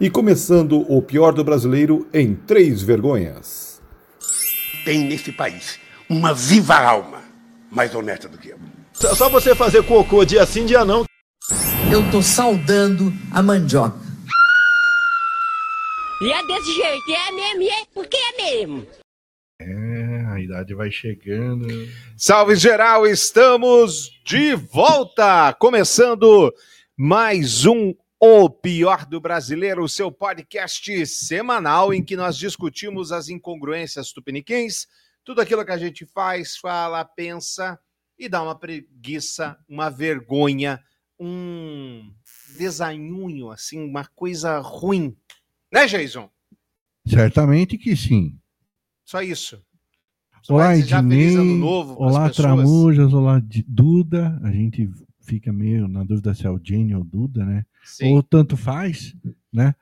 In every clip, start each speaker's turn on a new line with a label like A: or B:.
A: E começando o pior do brasileiro em três vergonhas.
B: Tem nesse país uma viva alma mais honesta do que eu.
C: Só você fazer cocô dia sim, dia não.
D: Eu tô saudando a mandioca.
E: E é desse jeito, é mesmo, é porque é mesmo.
F: É, a idade vai chegando.
C: Salve geral, estamos de volta! Começando mais um O Pior do Brasileiro, o seu podcast semanal em que nós discutimos as incongruências tupiniquins, tudo aquilo que a gente faz, fala, pensa e dá uma preguiça, uma vergonha, um desanhunho, assim, uma coisa ruim. Né, Jason?
F: Certamente que sim.
C: Só isso.
F: Olá,
C: feliz ano
F: Ednei.
C: novo
F: Olá. Tramujas. Olá, Duda. A gente fica meio na dúvida se é o Jenny ou Duda, né?
C: Sim.
F: Ou tanto faz, né?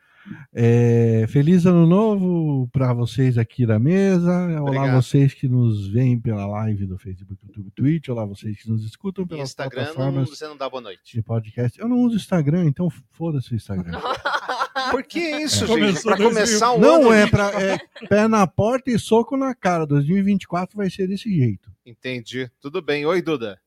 F: É, feliz ano novo para vocês aqui da mesa. Olá,
C: Obrigado.
F: vocês que nos veem pela live do Facebook, YouTube, Twitch. Olá, vocês que nos escutam pelas
C: Instagram não,
F: plataformas
C: você não dá boa noite.
F: de podcast. Eu não uso Instagram, então foda-se o Instagram.
C: Por que isso,
F: É.
C: gente? Pra começar o
F: Não
C: ano.
F: é para é pé na porta e soco na cara. 2024 vai ser desse jeito.
C: Entendi. Tudo bem. Oi, Duda.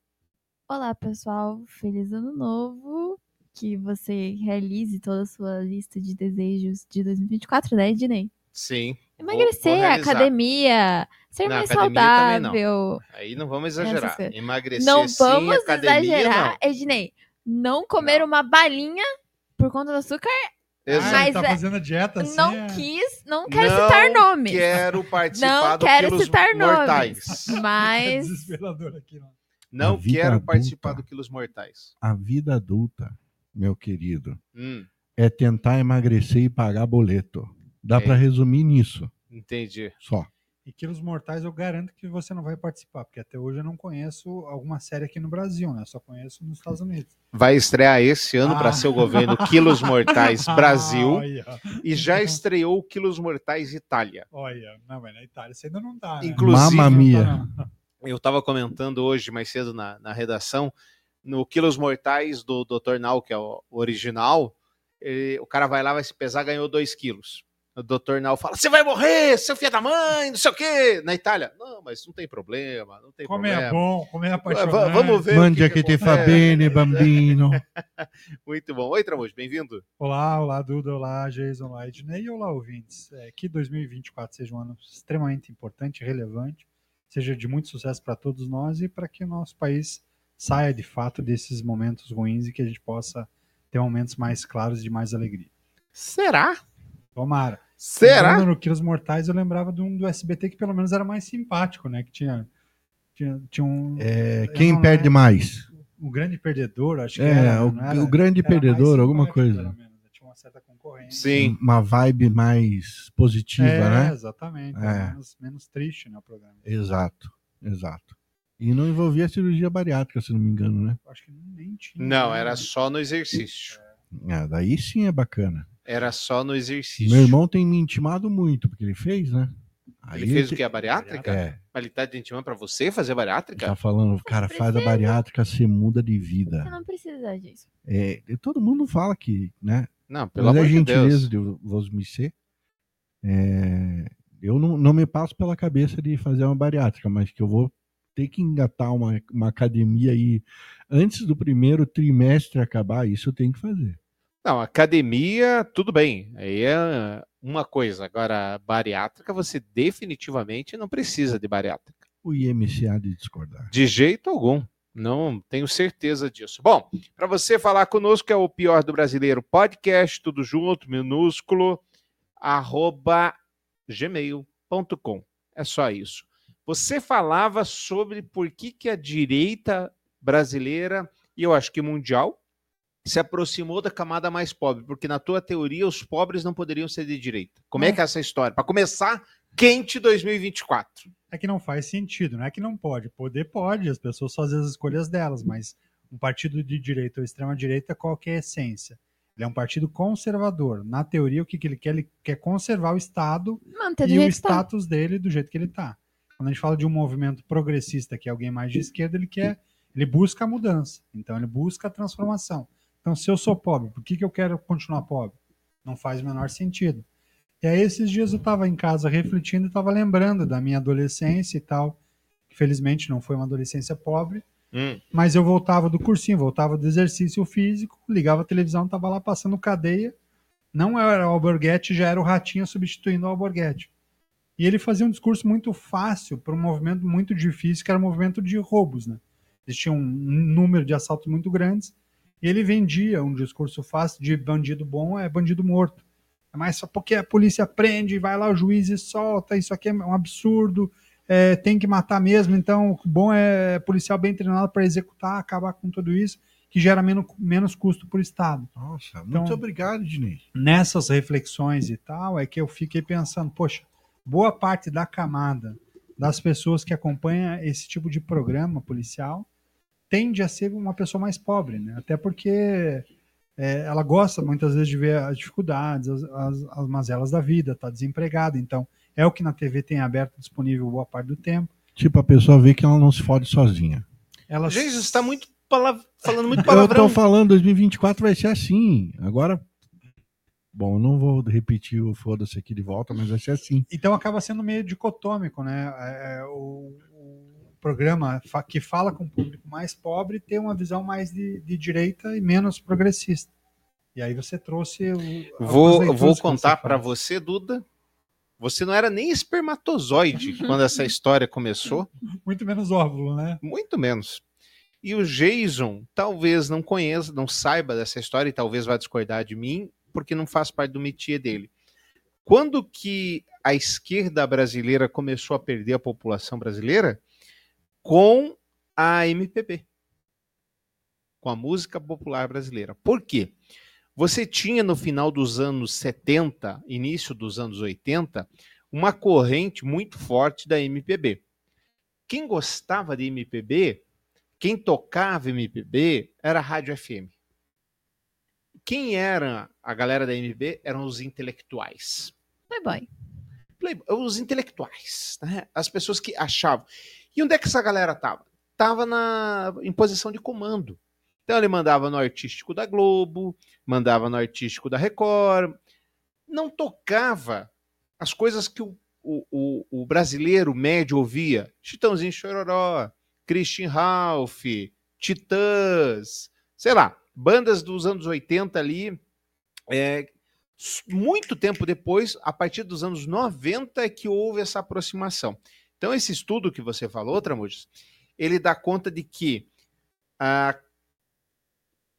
G: Olá, pessoal. Feliz ano novo. Que você realize toda a sua lista de desejos de 2024, né, Ednei?
C: Sim.
G: Emagrecer,
C: vou realizar.
G: academia, ser
C: Não,
G: mais
C: academia também não.
G: saudável.
C: Aí não vamos exagerar. Emagrecer
G: Não
C: sim,
G: vamos
C: academia
G: exagerar,
C: não.
G: Ednei. Não comer uma balinha por conta do açúcar.
C: Exato.
G: Mas
H: tá
G: é-
H: fazendo dieta assim.
G: não
H: é-
G: quis, não quero
C: Não
G: citar nomes.
C: quero participar
G: Não
C: do
G: quero citar nomes.
C: Mortais.
H: é
G: Mas
H: desesperador aqui, não.
C: Não quero
F: adulta.
C: participar do Quilos Mortais.
F: A vida adulta, meu querido,
C: Hum,
F: é tentar emagrecer e pagar boleto. Dá
C: É.
F: pra resumir nisso,
C: entendi.
F: só.
H: E Quilos Mortais eu garanto que você não vai participar, porque até hoje eu não conheço alguma série aqui no Brasil, né? Eu só conheço nos Estados Unidos.
C: Vai estrear esse ano
H: Ah.
C: para ser o governo Quilos Mortais Brasil
H: Ah,
C: e já estreou Quilos Mortais Itália.
H: olha. Não, mas na Itália você ainda não tá, né?
C: Inclusive,
F: Mamma
H: Não
F: mia.
H: tá, não.
C: Eu estava comentando hoje mais cedo na, na redação, no Quilos Mortais do Dr. Nau, que é o original, ele- o cara vai lá, vai se pesar, ganhou 2 quilos. O Dr. Nau fala, você vai morrer, seu filho da mãe, não sei o quê. Na Itália, não, mas não tem problema, não tem
H: Comer é
C: problema.
H: bom, comer é apaixonante.
C: Vamos ver.
F: Mande aqui te
C: acontece.
F: fa bene, bambino.
C: Muito bom. Oi, Tramujo, bem-vindo.
H: Olá, olá, Duda, olá, Jason, olá, Ednei e olá, ouvintes. É, que 2024 seja um ano extremamente importante, relevante, seja de muito sucesso para todos nós e para que o nosso país saia de fato desses momentos ruins e que a gente possa ter momentos mais claros e de mais alegria.
C: Será?
H: Tomara.
C: Será?
H: Lembrando no Quilos Mortais, eu lembrava de um do SBT que pelo menos era mais simpático, né? Que tinha, tinha, tinha um,
F: É, quem perde
H: lembro.
F: mais?
H: um grande perdedor, acho que
F: É,
H: era.
F: o-
H: era?
F: o grande
H: Era
F: perdedor, alguma coisa.
H: Certa concorrência.
C: Sim.
F: Uma vibe mais positiva,
H: é,
F: né?
H: exatamente.
F: É.
H: Menos, menos triste, né, o programa.
F: Exato, exato. E não envolvia cirurgia bariátrica, se não me engano, né?
H: Acho que nem tinha.
C: Não,
H: né?
C: era só no exercício.
F: Ah, daí sim é bacana.
C: Era só no exercício.
F: Meu irmão tem me intimado muito, porque ele fez, né? Aí
C: Ele fez o que? A bariátrica?
F: É,
C: Mas ele tá te intimando pra você fazer bariátrica?
F: tá falando, cara, faz a bariátrica, você muda de
G: você
F: vida.
G: não precisa disso.
F: É, todo mundo fala que, né?
C: Não, pelo
F: Mas é
C: amor de
F: gentileza de você. É, eu não, não me passo pela cabeça de fazer uma bariátrica, mas que eu vou ter que engatar uma, uma academia aí antes do primeiro trimestre acabar, isso eu tenho que fazer.
C: Não, academia, tudo bem. Aí é uma coisa. Agora, bariátrica, você definitivamente não precisa de bariátrica.
F: O IMC há de discordar.
C: De jeito algum. Não tenho certeza disso. Bom, para você falar conosco é o pior do brasileiro podcast, tudo junto, minúsculo, arroba gmail.com. É só isso. Você falava sobre por que, que a direita brasileira, e eu acho que mundial, se aproximou da camada mais pobre, porque na tua teoria os pobres não poderiam ser de direita. Como é,
H: É.
C: que é essa história? Para começar, quente 2024.
H: É que não faz sentido, não é que não pode. Poder pode, as pessoas fazem as escolhas delas, mas um partido de direita ou extrema-direita, qual que é a essência? Ele é um partido conservador. Na teoria, o que, que ele quer? Ele quer conservar o Estado
G: Manter
H: e o
G: tá.
H: status dele do jeito que ele está. Quando a gente fala de um movimento progressista, que é alguém mais de esquerda, ele quer, ele busca a mudança. Então ele busca a transformação. Então, se eu sou pobre, por que, que eu quero continuar pobre? Não faz o menor sentido. E aí, esses dias eu estava em casa refletindo e estava lembrando da minha adolescência e tal. Felizmente não foi uma adolescência pobre,
C: Hum.
H: mas eu voltava do cursinho, voltava do exercício físico, ligava a televisão, tava lá passando cadeia. Não era o Alborguete, já era o Ratinho substituindo o Alborguete. E ele fazia um discurso muito fácil para um movimento muito difícil, que era o movimento de roubos, né? Existia um número de assaltos muito grandes, e ele vendia um discurso fácil de bandido bom é bandido morto. Mas só porque a polícia prende, vai lá o juiz e solta, isso aqui é um absurdo, é, tem que matar mesmo, então o bom é policial bem treinado para executar, acabar com tudo isso, que gera menos, menos custo para o Estado.
F: Nossa, muito
H: Então-
F: obrigado, Diniz.
H: Nessas reflexões e tal, é que eu fiquei pensando, poxa, boa parte da camada das pessoas que acompanham esse tipo de programa policial tende a ser uma pessoa mais pobre, né? Até porque é, ela gosta muitas vezes de ver as dificuldades, as, as, as mazelas da vida, tá desempregada, então é o que na TV tem aberto disponível boa parte do tempo.
F: Tipo, a pessoa vê que ela não se fode sozinha.
H: Ela
C: Gente, você está muito palav- falando muito
F: Eu
C: palavrão.
F: tô falando, 2024 vai ser assim. Agora, bom, eu não vou repetir o foda-se aqui de volta, mas vai ser assim.
H: Então acaba sendo meio dicotômico, né? É, o, o programa que fala com o público mais pobre tem uma visão mais de, de direita e menos progressista. E aí você trouxe. O,
C: Vou, vou contar para você, Duda. Você não era nem espermatozoide quando essa história começou,
H: Muito menos óvulo, né?
C: muito menos. E o Jason talvez não conheça, não saiba dessa história e talvez vá discordar de mim, porque não faz parte do métier dele. Quando que a esquerda brasileira começou a perder a população brasileira? Com a MPB. Com a música popular brasileira. Por quê? Você tinha no final dos anos 70, início dos anos 80, uma corrente muito forte da MPB. Quem gostava de MPB, quem tocava MPB, era a Rádio FM. Quem era a galera da MPB eram os intelectuais.
G: Playboy.
C: Play- os intelectuais, né? as pessoas que achavam. E onde é que essa galera tava? Tava na, em posição de comando. Então ele mandava no artístico da Globo, mandava no artístico da Record, não tocava as coisas que o, o, o, brasileiro médio ouvia. Chitãozinho Chororó, Christian Ralph, Titãs, sei lá, bandas dos anos 80 ali, é, muito tempo depois, a partir dos anos 90, é que houve essa aproximação. Então, esse estudo que você falou, Tramujas, ele dá conta de que a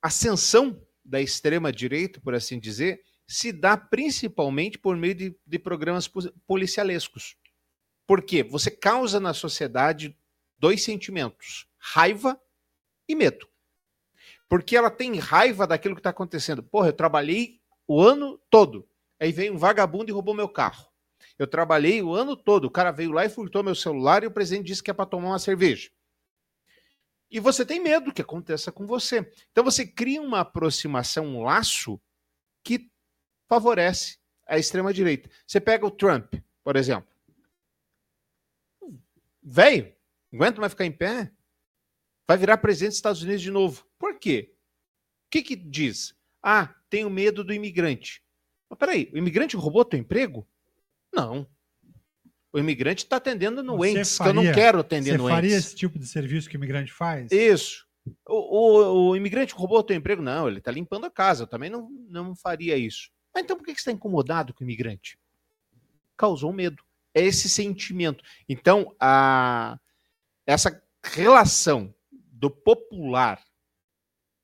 C: ascensão da extrema-direita, por assim dizer, se dá principalmente por meio de, de programas policialescos. Por quê? Você causa na sociedade dois sentimentos: raiva e medo. Porque ela tem raiva daquilo que está acontecendo. Porra, eu trabalhei o ano todo. Aí veio um vagabundo e roubou meu carro. Eu trabalhei o ano todo. O cara veio lá e furtou meu celular e o presidente disse que é para tomar uma cerveja. E você tem medo que aconteça com você. Então você cria uma aproximação, um laço que favorece a extrema-direita. Você pega o Trump, por exemplo. Velho, aguenta mais ficar em pé? Vai virar presidente dos Estados Unidos de novo. Por quê? O que, que diz? Ah, tenho medo do imigrante. Mas peraí, o imigrante roubou teu emprego? Não. O imigrante está atendendo doentes, que eu não
H: faria-
C: quero atender
H: Você
C: doentes.
H: faria esse tipo de serviço que o imigrante faz?
C: Isso. O, o, o imigrante roubou o teu emprego? Não, ele está limpando a casa. Eu também não, não faria isso. Mas então por que que você está incomodado com o imigrante? Causou medo. É esse sentimento. Então, a, essa relação do popular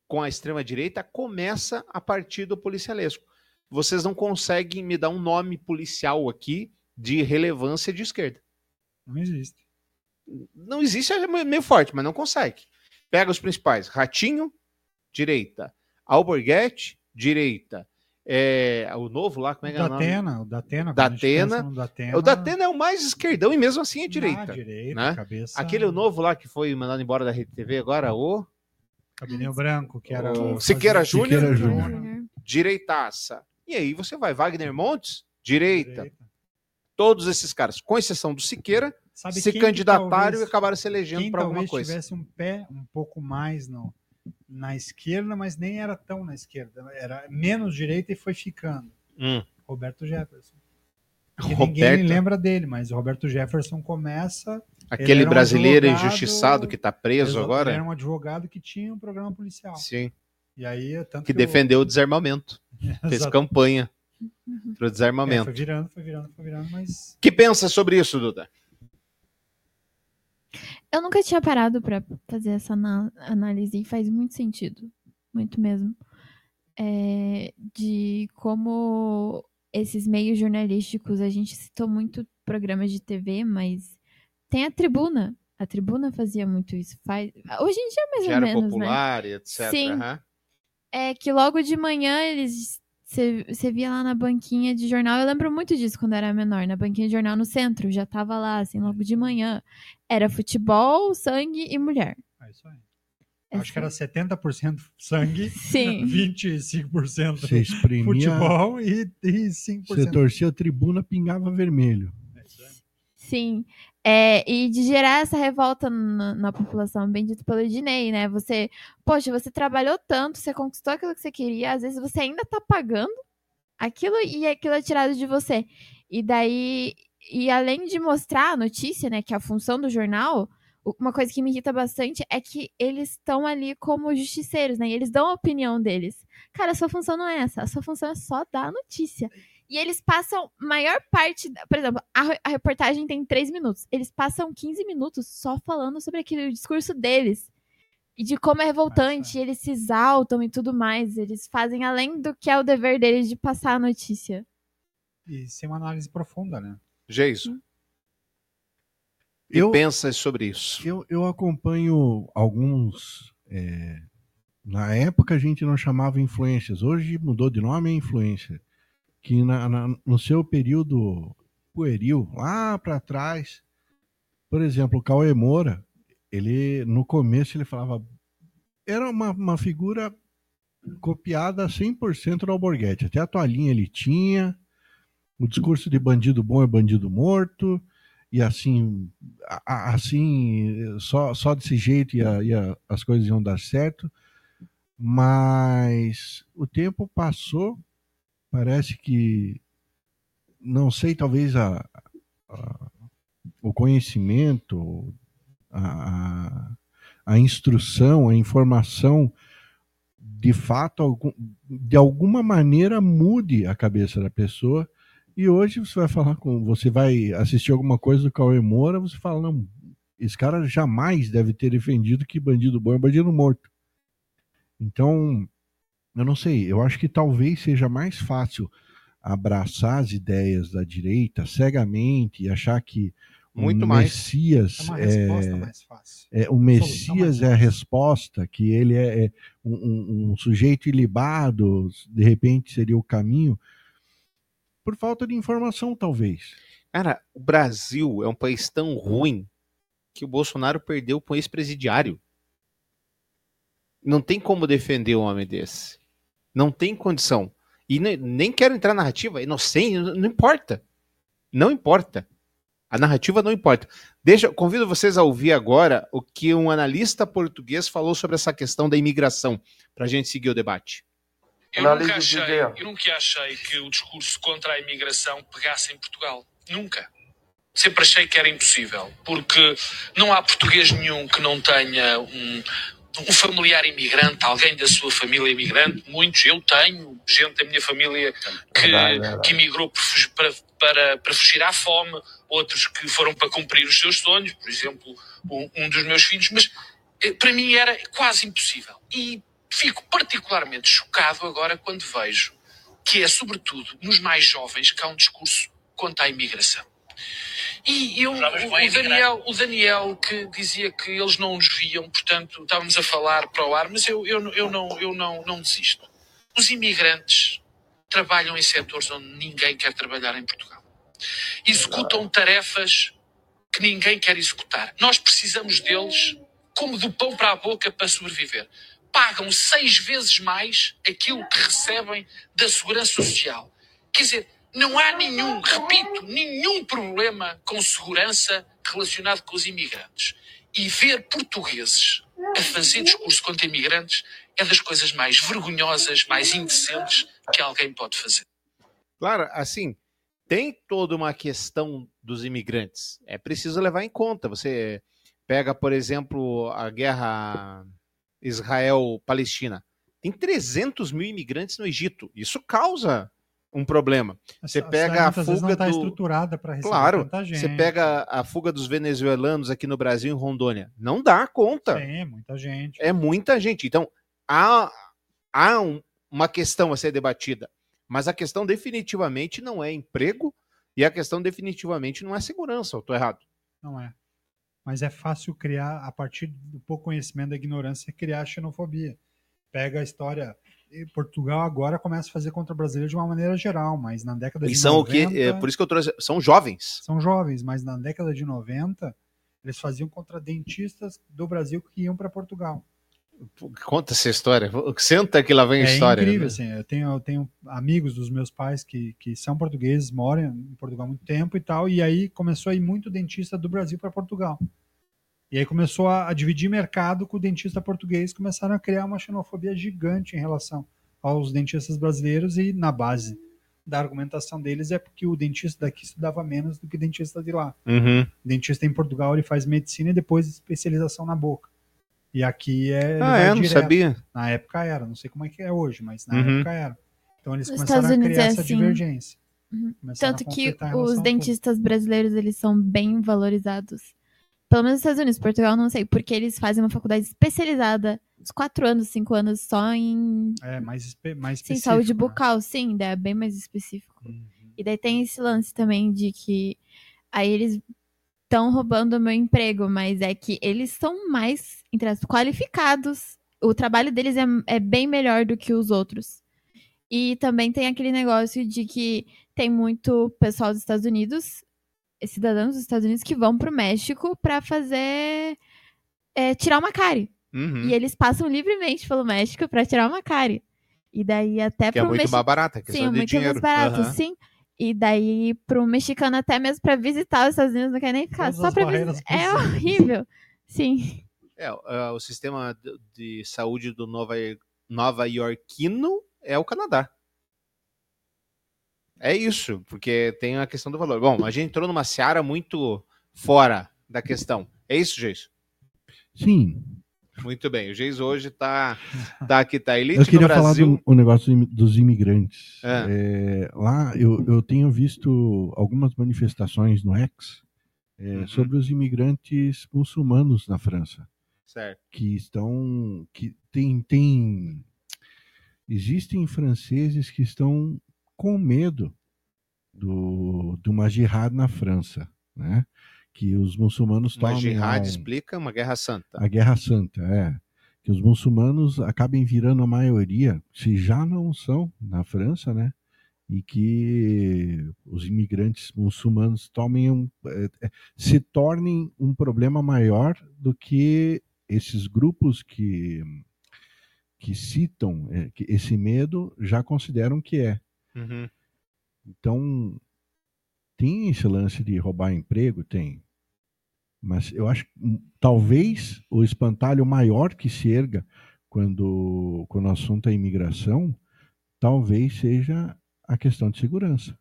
C: com a extrema-direita começa a partir do policialesco. Vocês não conseguem me dar um nome policial aqui de relevância de esquerda.
H: Não existe.
C: Não existe, é meio forte, mas não consegue. Pega os principais: Ratinho, direita. Alborguete, direita. É, o novo lá, como é que é o nome?
H: Datena, o Datena.
C: Datena. O Datena é o mais esquerdão e mesmo assim é direita.
H: Na direita,
C: né?
H: cabeça.
C: Aquele novo lá que foi mandado embora da Rede TV agora, o
H: Cabelinho branco, que era
C: O
H: o.
C: Siqueira Júnior.
F: Siqueira
G: Júnior.
F: Júnior.
C: direitaça. E aí você vai, Wagner Montes, direita.
H: Direita.
C: Todos esses caras, com exceção do Siqueira,
H: Sabe
C: se candidataram
H: talvez-
C: e acabaram se elegendo para alguma coisa.
H: tivesse um pé um pouco mais no, na esquerda, mas nem era tão na esquerda. Era menos direita e foi ficando.
C: Hum.
H: Roberto Jefferson.
C: Roberto,
H: ninguém lembra dele, mas o Roberto Jefferson começa. ele
C: aquele
H: um
C: brasileiro
H: advogado-
C: injustiçado que tá preso agora.
H: era um advogado que tinha um programa policial.
C: Sim,
H: E aí, tanto
C: que
H: o-
C: defendeu o desarmamento. Fez campanha pro
H: É,
C: desarmamento.
H: foi virando, foi virando, foi virando, mas.
C: que pensa sobre isso, Duda?
G: Eu nunca tinha parado pra fazer essa análise e faz muito sentido, muito mesmo, É, de como esses meios jornalísticos, a gente citou muito programas de TV, mas tem a Tribuna. A Tribuna fazia muito isso. Faz... Hoje em dia, mais
C: Que
G: ou
C: era
G: menos, né?
C: popular e etc.
G: Sim.
C: aham.
G: É que logo de manhã eles. Você via lá na banquinha de jornal. Eu lembro muito disso quando eu era menor. Na banquinha de jornal no centro. Já tava lá, assim, logo de manhã. Era futebol, sangue e mulher.
H: É isso aí.
G: É
H: Acho que era 70% sangue,
G: Sim.
H: 25%
F: Você exprimia,
H: futebol e, e 5%.
F: você torcia a tribuna, pingava vermelho.
H: É isso aí.
G: Sim. É, e de gerar essa revolta na, na população, bem dito pelo Ednei, né? Você, poxa, você trabalhou tanto, você conquistou aquilo que você queria, às vezes você ainda tá pagando aquilo e aquilo é tirado de você. E daí, e além de mostrar a notícia, né, que é a função do jornal, uma coisa que me irrita bastante é que eles estão ali como justiceiros, né? E eles dão a opinião deles. Cara, a sua função não é essa, a sua função é só dar a notícia. E eles passam maior parte. da- Por exemplo, a, a reportagem tem três minutos. Eles passam 15 minutos só falando sobre aquele discurso deles. E de como é revoltante, e eles se exaltam e tudo mais. Eles fazem além do que é o dever deles de passar a notícia.
H: E sem uma análise profunda, né?
C: Geiso. E
F: Eu-
C: pensa sobre isso.
F: Eu, eu acompanho alguns. é, na época a gente não chamava influências, hoje mudou de nome é influência. Que na- na- no seu período pueril, lá para trás, por exemplo, o Cauê Moura, ele no começo ele falava. Era uma, uma figura copiada 100% do Alborguete. Até a toalhinha ele tinha, o discurso de bandido bom é bandido morto, e assim, assim só, só desse jeito ia, ia- as coisas iam dar certo. Mas o tempo passou, parece que, não sei, talvez a, a- o conhecimento, a, a- instrução, a informação, de fato, de alguma maneira mude a cabeça da pessoa. E hoje você vai falar com, você vai assistir alguma coisa do Cauê Moura, você fala, não, esse cara jamais deve ter defendido que bandido bom é bandido morto. Então, eu não sei, eu acho que talvez seja mais fácil abraçar as ideias da direita cegamente e achar que
C: Muito
F: o
C: mais.
F: Messias
H: É uma
F: é,
H: resposta mais fácil.
F: é, o Messias é a resposta, que ele é, é um, um- sujeito ilibado, de repente seria o caminho, por falta de informação, talvez.
C: Cara, o Brasil é um país tão ruim que o Bolsonaro perdeu com ex-presidiário. Não tem como defender um homem desse. Não tem condição. E ne- nem quero entrar na narrativa, inocente, não não importa. Não importa. A narrativa não importa. Deixa, convido vocês a ouvir agora o que um analista português falou sobre essa questão da imigração, para a gente seguir o debate.
I: Eu nunca, achei, eu nunca achei que o discurso contra a imigração pegasse em Portugal. Nunca. Sempre achei que era impossível. Porque não há português nenhum que não tenha um, um familiar imigrante, alguém da sua família imigrante. Muitos, eu tenho gente da minha família que,
J: Verdade, verdade.
I: que emigrou para, para, para fugir à fome, outros que foram para cumprir os seus sonhos, por exemplo, um, um dos meus filhos. Mas eh, para mim era quase impossível. E fico particularmente chocado agora quando vejo que é, sobretudo, nos mais jovens que há um discurso contra a imigração. E eu, o, Daniel, o Daniel que dizia que eles não nos viam, portanto, estávamos a falar para o ar, mas eu, eu, eu, não, eu não, não desisto. Os imigrantes trabalham em setores onde ninguém quer trabalhar em Portugal. Executam tarefas que ninguém quer executar. Nós precisamos deles como do pão para a boca para sobreviver. Pagam seis vezes mais aquilo que recebem da Segurança Social. Quer dizer, não há nenhum, repito, nenhum problema com segurança relacionado com os imigrantes. E ver portugueses a fazer discurso contra imigrantes é das coisas mais vergonhosas, mais indecentes que alguém pode fazer.
C: Claro, assim, tem toda uma questão dos imigrantes. É preciso levar em conta. Você pega, por exemplo, a guerra Israel-Palestina. Tem 300 mil imigrantes no Egito. Isso causa um problema. Você
H: A
C: pega a fuga
H: tá
C: do.
H: estruturada para receber
C: Claro, você pega a fuga dos venezuelanos aqui no Brasil, em Rondônia. Não dá conta.
H: Sim, muita gente.
C: É muita gente. Então, há, há um- uma questão a ser debatida. Mas a questão definitivamente não é emprego e a questão definitivamente não é segurança. Eu tô errado.
H: Não é. Mas é fácil criar, a partir do pouco conhecimento da ignorância, criar xenofobia. Pega a história. Portugal agora começa a fazer contra o brasileiro de uma maneira geral, mas na década
C: E
H: de
C: são
H: 90...
C: o que? É, por isso que eu trouxe. São jovens.
H: São jovens, mas na década de 90 eles faziam contra dentistas do Brasil que iam para Portugal.
C: Conta essa história. Senta que lá vem a
H: é
C: história.
H: incrível,
C: né?
H: assim. Eu tenho, eu tenho amigos dos meus pais que, que são portugueses, moram em Portugal há muito tempo e tal, e aí começou a ir muito dentista do Brasil para Portugal. E aí começou a, a dividir mercado com o dentista português, começaram a criar uma xenofobia gigante em relação aos dentistas brasileiros e na base da argumentação deles é porque o dentista daqui estudava menos do que o dentista de lá.
C: Uhum.
H: O dentista em Portugal ele faz medicina e depois especialização na boca. E aqui é.
C: Ah, é? Não sabia.
H: Na época era, não sei como é que é hoje, mas na
C: Uhum.
H: época era. Então eles
G: Nos
H: começaram
G: Estados
H: a
G: Unidos
H: criar
G: é
H: essa
G: assim.
H: divergência.
G: Uhum. Tanto que os dentistas brasileiros, eles são bem valorizados. Pelo menos nos Estados Unidos, Portugal não sei, porque eles fazem uma faculdade especializada, uns quatro anos, cinco anos, só em.
H: É, mais, espe- mais
G: sim, saúde
H: né?
G: bucal, sim, daí é bem mais específico.
H: Uhum.
G: E daí tem esse lance também de que aí eles estão roubando o meu emprego, mas é que eles são mais entre qualificados. O trabalho deles é, é bem melhor do que os outros. E também tem aquele negócio de que tem muito pessoal dos Estados Unidos, cidadãos dos Estados Unidos, que vão pro México pra fazer. é, tirar uma cárie.
C: Uhum.
G: E eles passam livremente pelo México pra tirar uma cárie. E daí até
C: Que é
G: pro
C: muito
G: Mexi-
C: mais barata, questão
G: Sim,
C: de
G: muito
C: dinheiro.
G: mais barato,
C: Aham.
G: sim. E daí, pro mexicano, até mesmo pra visitar os Estados Unidos, não quer nem ficar.
H: Todas
G: Só
H: barreiras
G: visitar. É
H: possíveis.
G: horrível. Sim.
C: É, é, o sistema de- de saúde do Nova, Nova Yorkino é o Canadá. É isso, porque tem a questão do valor. Bom, a gente entrou numa seara muito fora da questão. É isso, Geis?
F: Sim.
C: Muito bem. O Geis hoje tá, tá aqui, tá elite
F: Eu queria falar do o negócio dos imigrantes.
C: É.
F: É, lá eu, eu tenho visto algumas manifestações no X é,
C: Uhum.
F: sobre os imigrantes muçulmanos na França.
C: Certo.
F: que estão que tem tem existem franceses que estão com medo do de uma jihad na França, né? Que os muçulmanos
C: Uma
F: tomem
C: jihad
F: lá um-
C: explica uma guerra santa.
F: a Guerra Santa, é. Que os muçulmanos acabem virando a maioria, se já não são na França, né? E que os imigrantes muçulmanos tomem um, eh, eh, se tornem um problema maior do que esses grupos que, que citam que esse medo já consideram que é.
C: Uhum.
F: Então, tem esse lance de roubar emprego? Tem. Mas eu acho que hum, talvez o espantalho maior que se erga quando, quando o assunto é imigração, talvez seja a questão de segurança.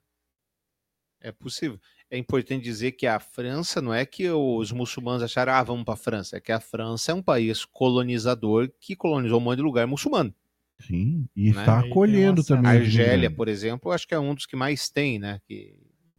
C: É possível. É importante dizer que a França não é que os muçulmanos acharam, ah, vamos para a França. É que a França é um país colonizador que colonizou um monte de lugar muçulmano.
F: Sim, e
C: Né?
F: está acolhendo também.
C: A Argélia, por exemplo, acho que é um dos que mais tem, né? Que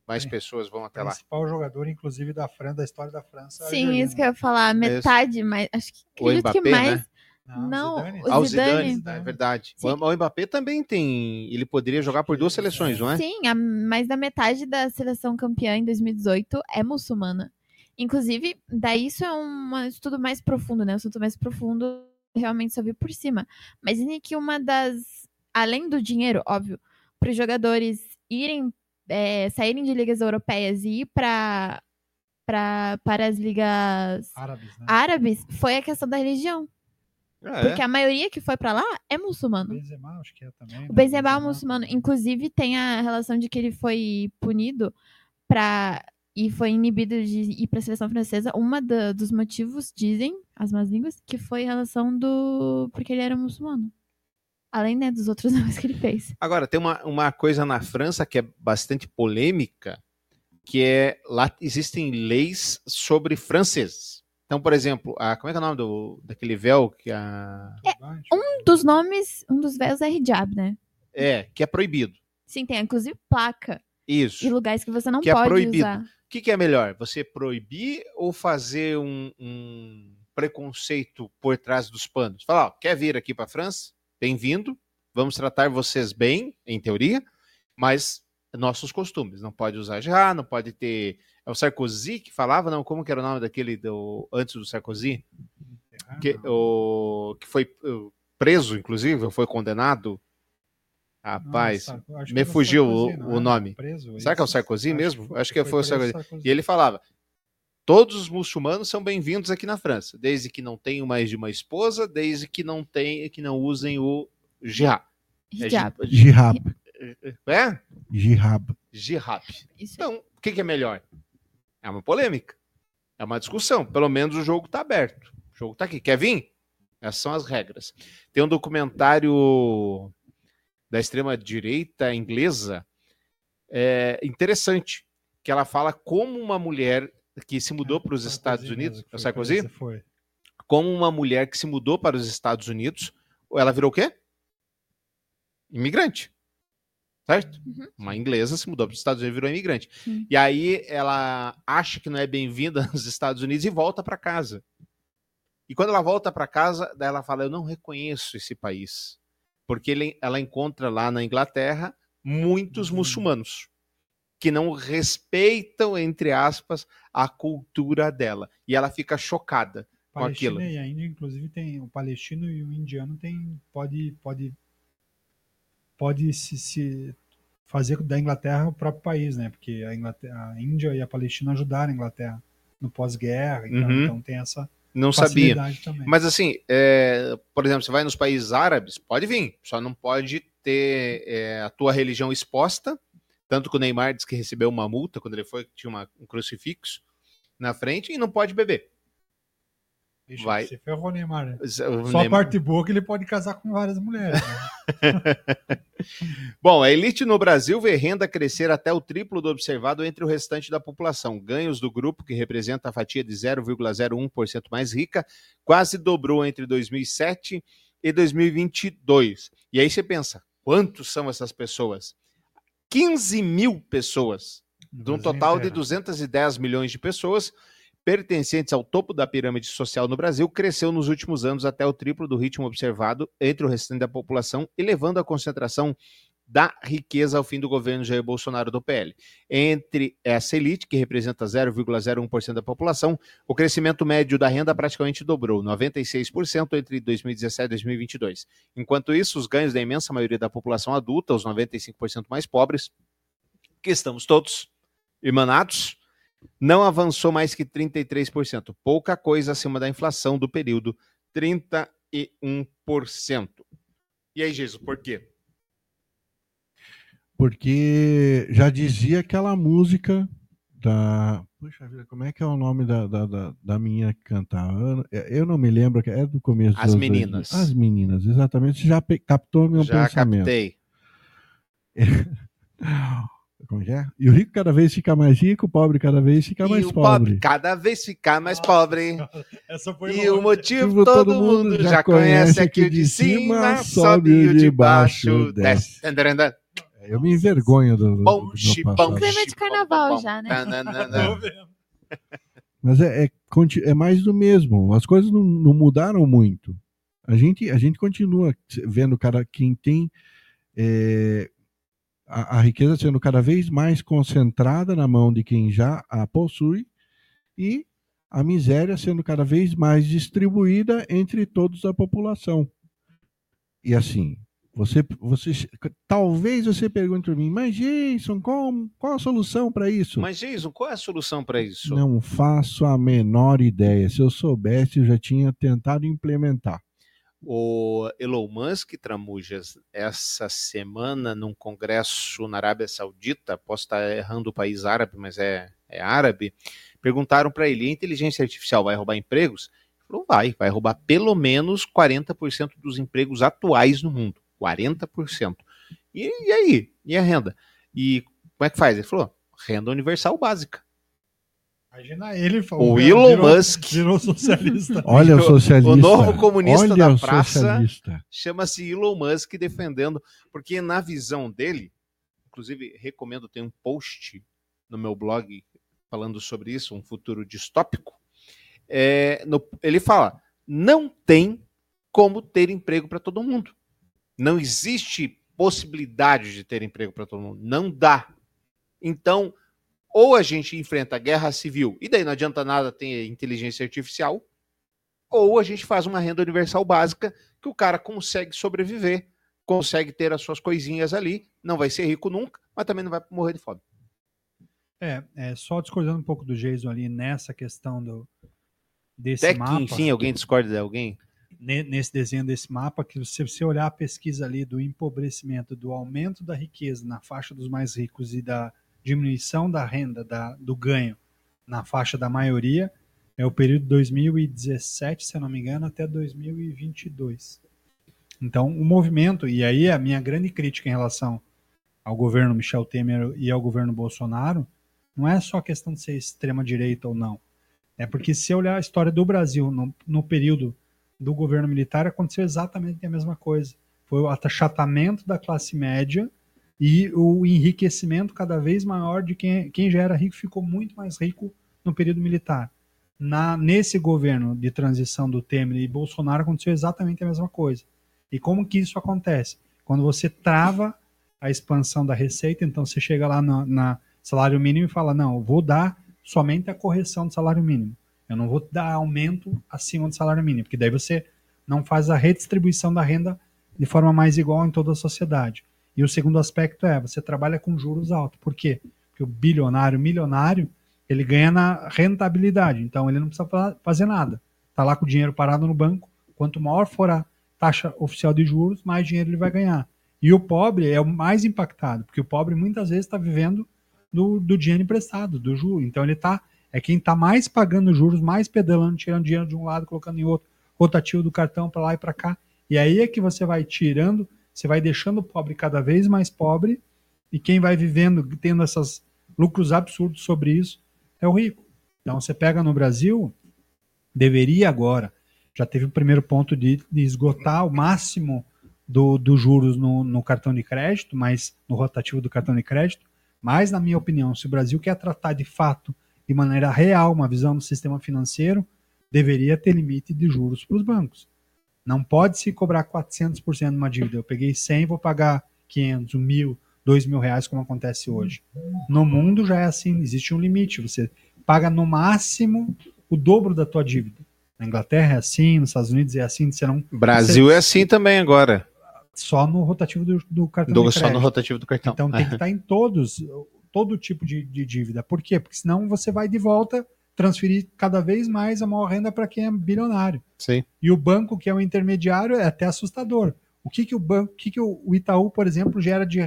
C: mais
H: É.
C: pessoas vão até lá.
H: principal jogador, inclusive, da França, da história da França. é
G: Sim, isso que eu ia falar. Metade, mas acho que
C: O
G: acredito que
C: Mbappé,
G: mais.
C: né?
G: Não,
H: Zidane.
G: o
C: Ah, o
G: Zidane.
C: Zidane, é verdade.
G: Sim.
C: O, o Mbappé também tem. Ele poderia jogar por duas seleções, não é?
G: Sim, a, mais da metade da seleção campeã em 2018 é muçulmana. Inclusive, daí isso é um estudo mais profundo, né? Um estudo mais profundo, realmente só vi por cima. Mas dizem que uma das. Além do dinheiro, óbvio, para os jogadores irem. é, saírem de ligas europeias e ir para para as ligas
H: Árabes, né?
G: árabes, foi a questão da religião.
C: Ah,
G: Porque a maioria que foi para lá é muçulmano.
H: Benzema, acho que é também. né?
G: O Benzema é muçulmano. Inclusive, tem a relação de que ele foi punido pra, e foi inibido de ir para a seleção francesa. Uma da- dos motivos, dizem as más línguas, que foi a relação do. porque ele era muçulmano. Além né, dos outros nomes que ele fez.
C: Agora, tem uma, uma coisa na França que é bastante polêmica, que é lá existem leis sobre franceses. Então, por exemplo, a, como é que é o nome do, daquele véu que a.
G: Um dos nomes, um dos véus é hijab, né?
C: É, que é proibido.
G: Sim, tem inclusive placa.
C: Isso.
G: E lugares que você não
C: que é
G: pode
C: proibido.
G: usar.
C: O que, que é melhor? Você proibir ou fazer um, um preconceito por trás dos panos? Falar, ó, quer vir aqui para a França? Bem-vindo. Vamos tratar vocês bem, em teoria, mas nossos costumes. Não pode usar já, não pode ter. É o Sarkozy que falava, não? Como que era o nome daquele do antes do Sarkozy? Que, o, que foi preso, inclusive, foi condenado. Rapaz,
H: Nossa, que
C: me fugiu
H: Sarkozy,
C: o, o
H: era?
C: nome.
H: Preso,
C: Será que é o? Sarkozy
H: Acho que
C: mesmo?
H: foi-
C: acho que
H: foi
C: foi o Sarkozy.
H: Sarkozy.
C: E ele falava: todos os muçulmanos são bem-vindos aqui na França, desde que não tenham mais de uma esposa, desde que não tenham, que não usem o jihad. É
G: Hijab.
C: ji-
F: Jihab.
C: É?
F: Jihab.
G: Isso.
C: Então, o que, que é melhor? É uma polêmica. É uma discussão. Pelo menos o jogo está aberto. O jogo está aqui. Quer vir? Essas são as regras. Tem um documentário da extrema-direita inglesa é, interessante, que ela fala como uma mulher que se mudou para os
H: Sarkozy
C: Estados Unidos,
H: foi
C: Sarkozy?
H: preso, Foi.
C: como uma mulher que se mudou para os Estados Unidos, ela virou o quê? Imigrante. Certo?
G: Uhum.
C: Uma inglesa se mudou para os Estados Unidos e virou imigrante.
G: Sim.
C: E aí ela acha que não é bem-vinda nos Estados Unidos e volta para casa. E quando ela volta para casa, daí ela fala: Eu não reconheço esse país. Porque ele- ela encontra lá na Inglaterra muitos
H: Uhum.
C: muçulmanos que não respeitam, entre aspas, a cultura dela. E ela fica chocada com aquilo.
H: Palestina e a Índia, inclusive, tem o palestino e o indiano tem pode pode pode se, se fazer da Inglaterra o próprio país, né? Porque a, Inglaterra, a Índia e a Palestina ajudaram a Inglaterra no pós-guerra, então,
C: Uhum.
H: então tem essa
C: Não sabia.
H: também.
C: Mas assim, é, por exemplo, você vai nos países árabes, pode vir, só não pode ter é, a tua religião exposta. Tanto que o Neymar disse que recebeu uma multa quando ele foi, tinha uma- um crucifixo na frente, e não pode beber.
H: Vixe,
C: vai.
H: Você ferrou o Neymar. né?
C: O
H: Só a
C: Neymar-
H: parte boa é que ele pode casar com várias mulheres. né?
C: Bom, a elite no Brasil vê renda crescer até o triplo do observado entre o restante da população. Ganhos do grupo, que representa a fatia de 0,01% mais rica, quase dobrou entre 2007 e 2022. E aí você pensa, quantos são essas pessoas? 15 mil pessoas, de um total de
H: inteiro.
C: 210 milhões de pessoas pertencentes ao topo da pirâmide social no Brasil, cresceu nos últimos anos até o triplo do ritmo observado entre o restante da população, elevando a concentração da riqueza ao fim do governo Jair Bolsonaro do PL. Entre essa elite, que representa 0,01% da população, o crescimento médio da renda praticamente dobrou, 96% entre 2017 e 2022. Enquanto isso, os ganhos da imensa maioria da população adulta, os 95% mais pobres, que estamos todos emanados, não avançou mais que 33%, pouca coisa acima da inflação do período, 31%. E aí, Jesus, por quê?
F: Porque já dizia aquela música da. Puxa vida, como é que é o nome da, da, da, da minha que cantava? Eu, eu não me lembro, é do começo.
C: As Meninas.
F: 2000. As meninas, exatamente. Você já captou meu
C: Já
F: pensamento.
C: captei.
F: Como é é? E o rico cada vez fica mais rico, o pobre cada vez fica mais
C: e o
F: pobre.
C: pobre cada vez ficar mais pobre.
H: Essa foi
C: E o motivo todo mundo já conhece é que o de cima sobe e o de baixo desce. Tandarandan.
F: Eu me envergonho do, do,
C: Bom,
F: do passado.
G: Clima de carnaval já, né?
C: Tananana.
H: Tô vendo.
F: Mas é, é, é mais do mesmo. As coisas não, não mudaram muito. A gente, a gente continua vendo cara, quem tem é, a, a riqueza sendo cada vez mais concentrada na mão de quem já a possui e a miséria sendo cada vez mais distribuída entre todos a população. E assim, você, você talvez você pergunte para mim, mas Jason, qual, qual a solução para isso?
C: Mas, Jason, qual é a solução para isso?
F: Não faço a menor ideia. Se eu soubesse, eu já tinha tentado implementar.
C: O Elon Musk, Tramujas, essa semana num congresso na Arábia Saudita, posso estar errando o país árabe, mas é, é árabe, perguntaram para ele, a inteligência artificial vai roubar empregos? Ele falou, vai, vai roubar pelo menos 40% dos empregos atuais no mundo. 40%. E, e aí? E a renda? E como é que faz? Ele falou: renda universal básica.
H: Imagina ele
C: O Elon
H: virou,
C: Musk.
H: virou socialista.
F: Olha o socialista.
C: O novo comunista
F: Olha
C: da praça
F: socialista.
C: chama-se Elon Musk defendendo, porque na visão dele, inclusive recomendo, tem um post no meu blog falando sobre isso, um futuro distópico. é, no- ele fala: não tem como ter emprego para todo mundo. Não existe possibilidade de ter emprego para todo mundo. Não dá. Então, ou a gente enfrenta a guerra civil, e daí não adianta nada ter inteligência artificial, ou a gente faz uma renda universal básica que o cara consegue sobreviver, consegue ter as suas coisinhas ali, não vai ser rico nunca, mas também não vai morrer de fome.
H: É, é, só discordando um pouco do Jason ali nessa questão do desse
C: Até que,
H: mapa.
C: enfim, alguém discorda de alguém.
H: ne- nesse desenho desse mapa, que se você olhar a pesquisa ali do empobrecimento, do aumento da riqueza na faixa dos mais ricos e da diminuição da renda, da, do ganho na faixa da maioria, é o período 2017, se eu não me engano, até 2022. Então, o movimento, e aí a minha grande crítica em relação ao governo Michel Temer e ao governo Bolsonaro, não é só questão de ser extrema-direita ou não. É porque se olhar a história do Brasil no, no período do governo militar, aconteceu exatamente a mesma coisa. Foi o achatamento da classe média e o enriquecimento cada vez maior de quem, quem já era rico ficou muito mais rico no período militar. Na, nesse governo de transição do Temer e Bolsonaro aconteceu exatamente a mesma coisa. E como que isso acontece? Quando você trava a expansão da receita, então você chega lá na, na salário mínimo e fala, não, vou dar somente a correção do salário mínimo. Eu não vou dar aumento acima do salário mínimo, porque daí você não faz a redistribuição da renda de forma mais igual em toda a sociedade. E o segundo aspecto é, você trabalha com juros altos. Por quê? Porque o bilionário, milionário, ele ganha na rentabilidade, então ele não precisa fa- fazer nada. Está lá com o dinheiro parado no banco, quanto maior for a taxa oficial de juros, mais dinheiro ele vai ganhar. E o pobre é o mais impactado, porque o pobre muitas vezes está vivendo do, do dinheiro emprestado, do juro. Então ele tá é quem está mais pagando juros, mais pedalando, tirando dinheiro de um lado, colocando em outro, rotativo do cartão para lá e para cá. E aí é que você vai tirando, você vai deixando o pobre cada vez mais pobre, e quem vai vivendo, tendo esses lucros absurdos sobre isso, é o rico. Então você pega no Brasil, deveria agora, já teve o primeiro ponto de, de esgotar o máximo do, dos juros no, no cartão de crédito, mas no rotativo do cartão de crédito. Mas, na minha opinião, se o Brasil quer tratar de fato, de maneira real, uma visão do sistema financeiro, deveria ter limite de juros para os bancos. Não pode se cobrar 400% numa dívida. Eu peguei 100, vou pagar 500, 1.000, 2 mil reais, como acontece hoje. No mundo já é assim, existe um limite. Você paga no máximo o dobro da tua dívida. Na Inglaterra é assim, nos Estados Unidos é assim, você não
C: Brasil é assim também agora.
H: só no rotativo do, do cartão
C: Do,
H: de
C: só no rotativo do cartão.
H: Então tem que estar em todos, todo tipo de, de dívida. Por quê? Porque senão você vai de volta transferir cada vez mais a maior renda para quem é bilionário.
C: Sim.
H: E o banco, que é o intermediário, é até assustador. O que, que o banco, o que, que o Itaú, por exemplo, gera de,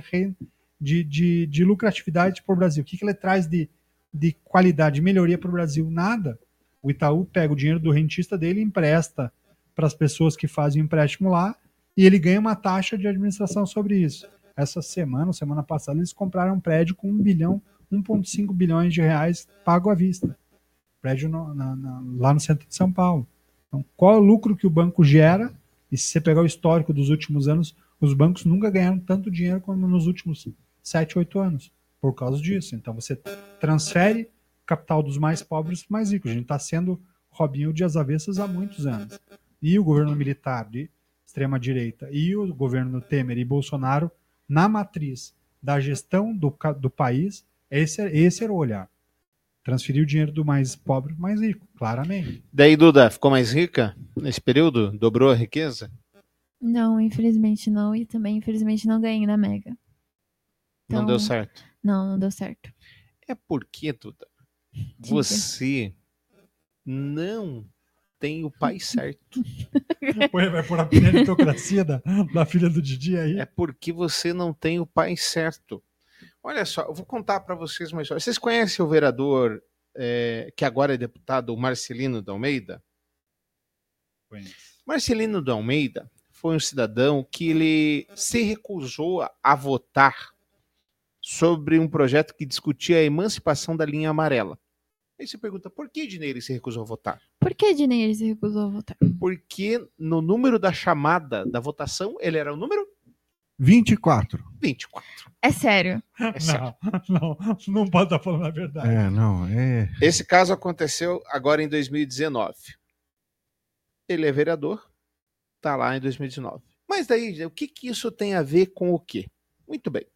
H: de, de, de lucratividade para o Brasil? O que, que ele traz de, de qualidade, de melhoria para o Brasil? Nada. O Itaú pega o dinheiro do rentista dele e empresta para as pessoas que fazem o empréstimo lá e ele ganha uma taxa de administração sobre isso. Essa semana, semana passada, eles compraram um prédio com 1 bilhão, 1,5 bilhões de reais pago à vista. Prédio no- na- na- lá no centro de São Paulo. Então, qual é o lucro que o banco gera? E se você pegar o histórico dos últimos anos, os bancos nunca ganharam tanto dinheiro como nos últimos 7, 8 anos, por causa disso. Então, você transfere capital dos mais pobres para mais ricos. A gente está sendo Robinho de as avessas há muitos anos. E o governo militar de extrema-direita e o governo Temer e Bolsonaro, na matriz da gestão do, do país, esse, esse era o olhar. Transferir o dinheiro do mais pobre para o mais rico, claramente.
C: Daí, Duda, ficou mais rica nesse período? Dobrou a riqueza?
G: Não, infelizmente não. E também, infelizmente, não ganhei na Mega.
C: Não
G: Então,
C: deu certo.
G: Não, não deu certo.
C: É porque, Duda, você não tem o pai certo.
H: Vai por a meritocracia da, da filha do Didi aí.
C: É porque você não tem o pai certo. Olha só, eu vou contar para vocês uma história. Vocês conhecem o vereador eh, que agora é deputado, o Marcelino da Almeida? Marcelino da Almeida foi um cidadão que ele se recusou a, a votar sobre um projeto que discutia a emancipação da linha amarela. Aí você pergunta, por que Dinei se recusou a votar?
G: Por que Dinei se recusou a votar?
C: Porque no número da chamada da votação, ele era o número
F: 24.
C: 24.
G: É sério.
C: É sério.
H: Não, não, não pode estar falando a verdade.
F: É, não, é.
C: Esse caso aconteceu agora em 2019. Ele é vereador, tá lá em 2019. Mas daí, o que, que isso tem a ver com o quê? Muito bem.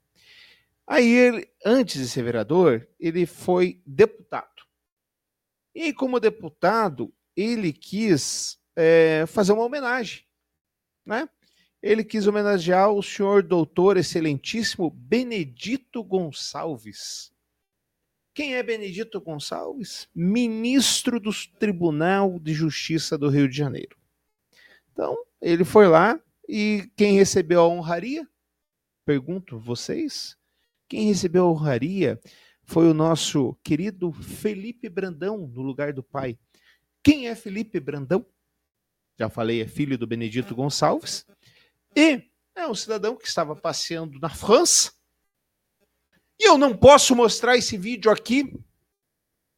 C: Aí ele, antes de ser vereador, ele foi deputado. E aí, como deputado, ele quis é, fazer uma homenagem, né? Ele quis homenagear o senhor doutor excelentíssimo Benedito Gonçalves. Quem é Benedito Gonçalves? Ministro do Tribunal de Justiça do Rio de Janeiro. Então, ele foi lá e quem recebeu a honraria? Pergunto vocês. Quem recebeu a honraria foi o nosso querido Felipe Brandão, no lugar do pai. Quem é Felipe Brandão? Já falei, é filho do Benedito Gonçalves. E é um cidadão que estava passeando na França. E eu não posso mostrar esse vídeo aqui,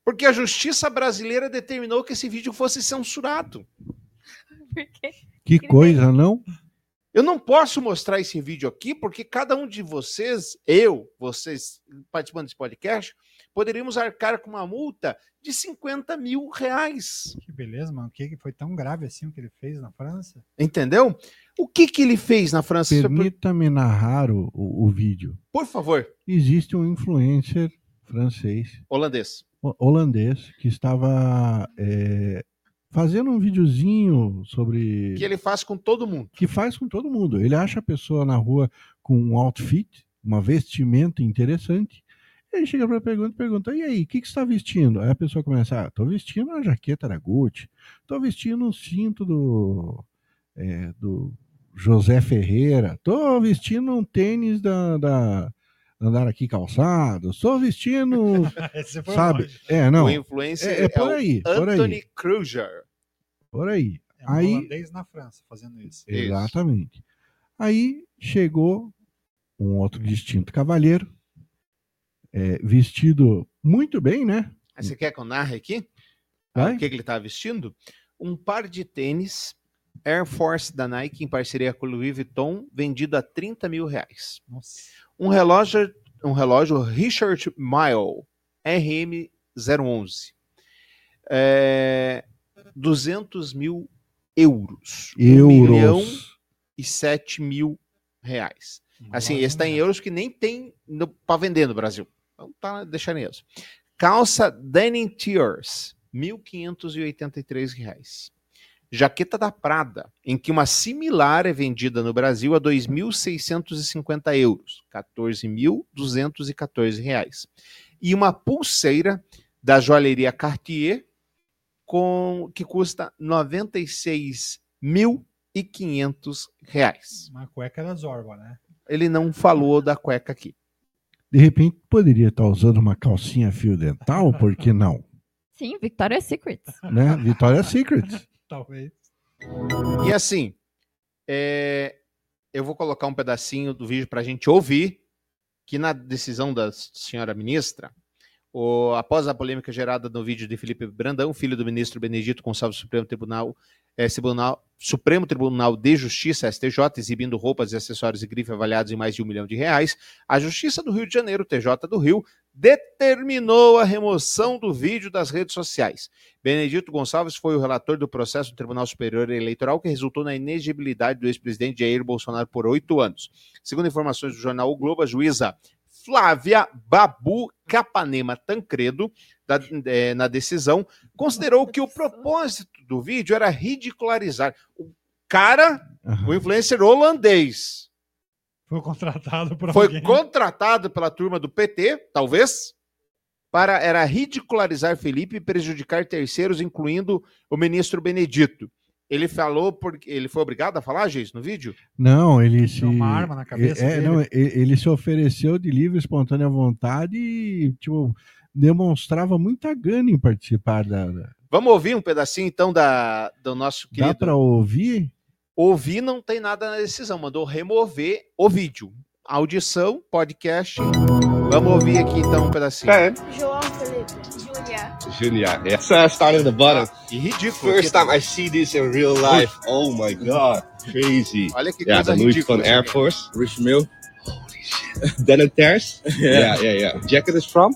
C: porque a justiça brasileira determinou que esse vídeo fosse censurado.
G: Por quê?
F: Que coisa, não?
C: Eu não posso mostrar esse vídeo aqui, porque cada um de vocês, eu, vocês participando desse podcast, poderíamos arcar com uma multa de 50 mil reais.
H: Que beleza, mano. O que que foi tão grave assim o que ele fez na França?
C: Entendeu? O que, que ele fez na França?
F: Permita-me narrar o, o, o vídeo.
C: Por favor,
F: Existe um influencer francês,
C: holandês.
F: ho- holandês, que estava é, fazendo um videozinho sobre.
C: Que ele faz com todo mundo.
F: que faz com todo mundo. Ele acha a pessoa na rua com um outfit, uma vestimenta interessante. Ele chega para a pergunta e pergunta: e aí, o que, que você está vestindo? Aí a pessoa começa: ah, estou vestindo uma jaqueta da Gucci, estou vestindo um cinto do, é, do José Ferreira, estou vestindo um tênis da, da andar aqui calçado, estou vestindo, sabe?
H: longe.
F: É, não,
C: o influencer
F: é- é por
C: o
F: aí, por aí.
C: Anthony Kruger.
F: por aí.
H: É um
F: Aí-
H: holandês na França fazendo isso.
C: Isso.
F: Exatamente. Aí chegou um outro distinto cavalheiro, é, vestido muito bem, né?
C: Você quer que eu narre aqui?
F: Vai?
C: O que, que ele estava vestindo? Um par de tênis Air Force da Nike em parceria com o Louis Vuitton, vendido a 30 mil reais.
H: Nossa.
C: Um relógio, um relógio Richard Mille RM011. É, 200 mil euros. Um milhão
F: Euros.
C: e 7 mil reais. Assim, esse está em euros que nem tem para vender no Brasil. Então tá deixando em euros. Calça Denim Tears, 1.583 reais. Jaqueta da Prada, em que uma similar é vendida no Brasil a 2.650 euros, 14.214 reais. E uma pulseira da joalheria Cartier, com, que custa 96.500 reais.
H: Uma cueca da Zorba, né?
C: Ele não falou da cueca aqui.
F: De repente poderia estar usando uma calcinha fio dental, por que não?
G: Sim, Victoria's Secret.
F: Né? Victoria's Secret.
H: Talvez.
C: E assim, é, eu vou colocar um pedacinho do vídeo para a gente ouvir que na decisão da senhora ministra, o- após a polêmica gerada no vídeo de Felipe Brandão, filho do ministro Benedito Gonçalves do Supremo Tribunal, eh, Tribunal- Supremo Tribunal de Justiça, STJ, exibindo roupas e acessórios e grife avaliados em mais de um milhão de reais, a Justiça do Rio de Janeiro, TJ do Rio, determinou a remoção do vídeo das redes sociais. Benedito Gonçalves foi o relator do processo do Tribunal Superior Eleitoral que resultou na inegibilidade do ex-presidente Jair Bolsonaro por oito anos. Segundo informações do jornal O Globo, a juíza Flávia Babu Capanema Tancredo, da- eh, na decisão, considerou que o propósito do vídeo era ridicularizar o cara, o
F: Aham.
C: influencer holandês,
H: Foi contratado por
C: foi
H: alguém.
C: contratado pela turma do PT, talvez, para era ridicularizar Felipe e prejudicar terceiros, incluindo o ministro Benedito. Ele falou porque ele foi obrigado a falar, Geis, no vídeo?
F: Não, ele se.
H: Tinha uma arma na cabeça
F: é,
H: dele.
F: não, ele se ofereceu de livre, espontânea vontade e, tipo, demonstrava muita gana em participar da.
C: Vamos ouvir um pedacinho então da do nosso
F: Dá
C: querido
F: para ouvir?
C: Ouvir não tem nada na decisão, mandou remover o vídeo. Audição, podcast. Vamos ouvir aqui então um pedacinho.
J: Okay.
E: João Felipe.
J: Junior. Yeah. So I started at the bottom.
C: E ridículo.
J: First time I see this in real life. Oh my god. Crazy.
C: Olha que
J: Yeah,
C: coisa
J: the Louis
C: ridícula.
J: Vuitton Air Force. Rich Mill. Holy shit. Denim Terrace. Yeah, yeah, yeah. Jacket is from?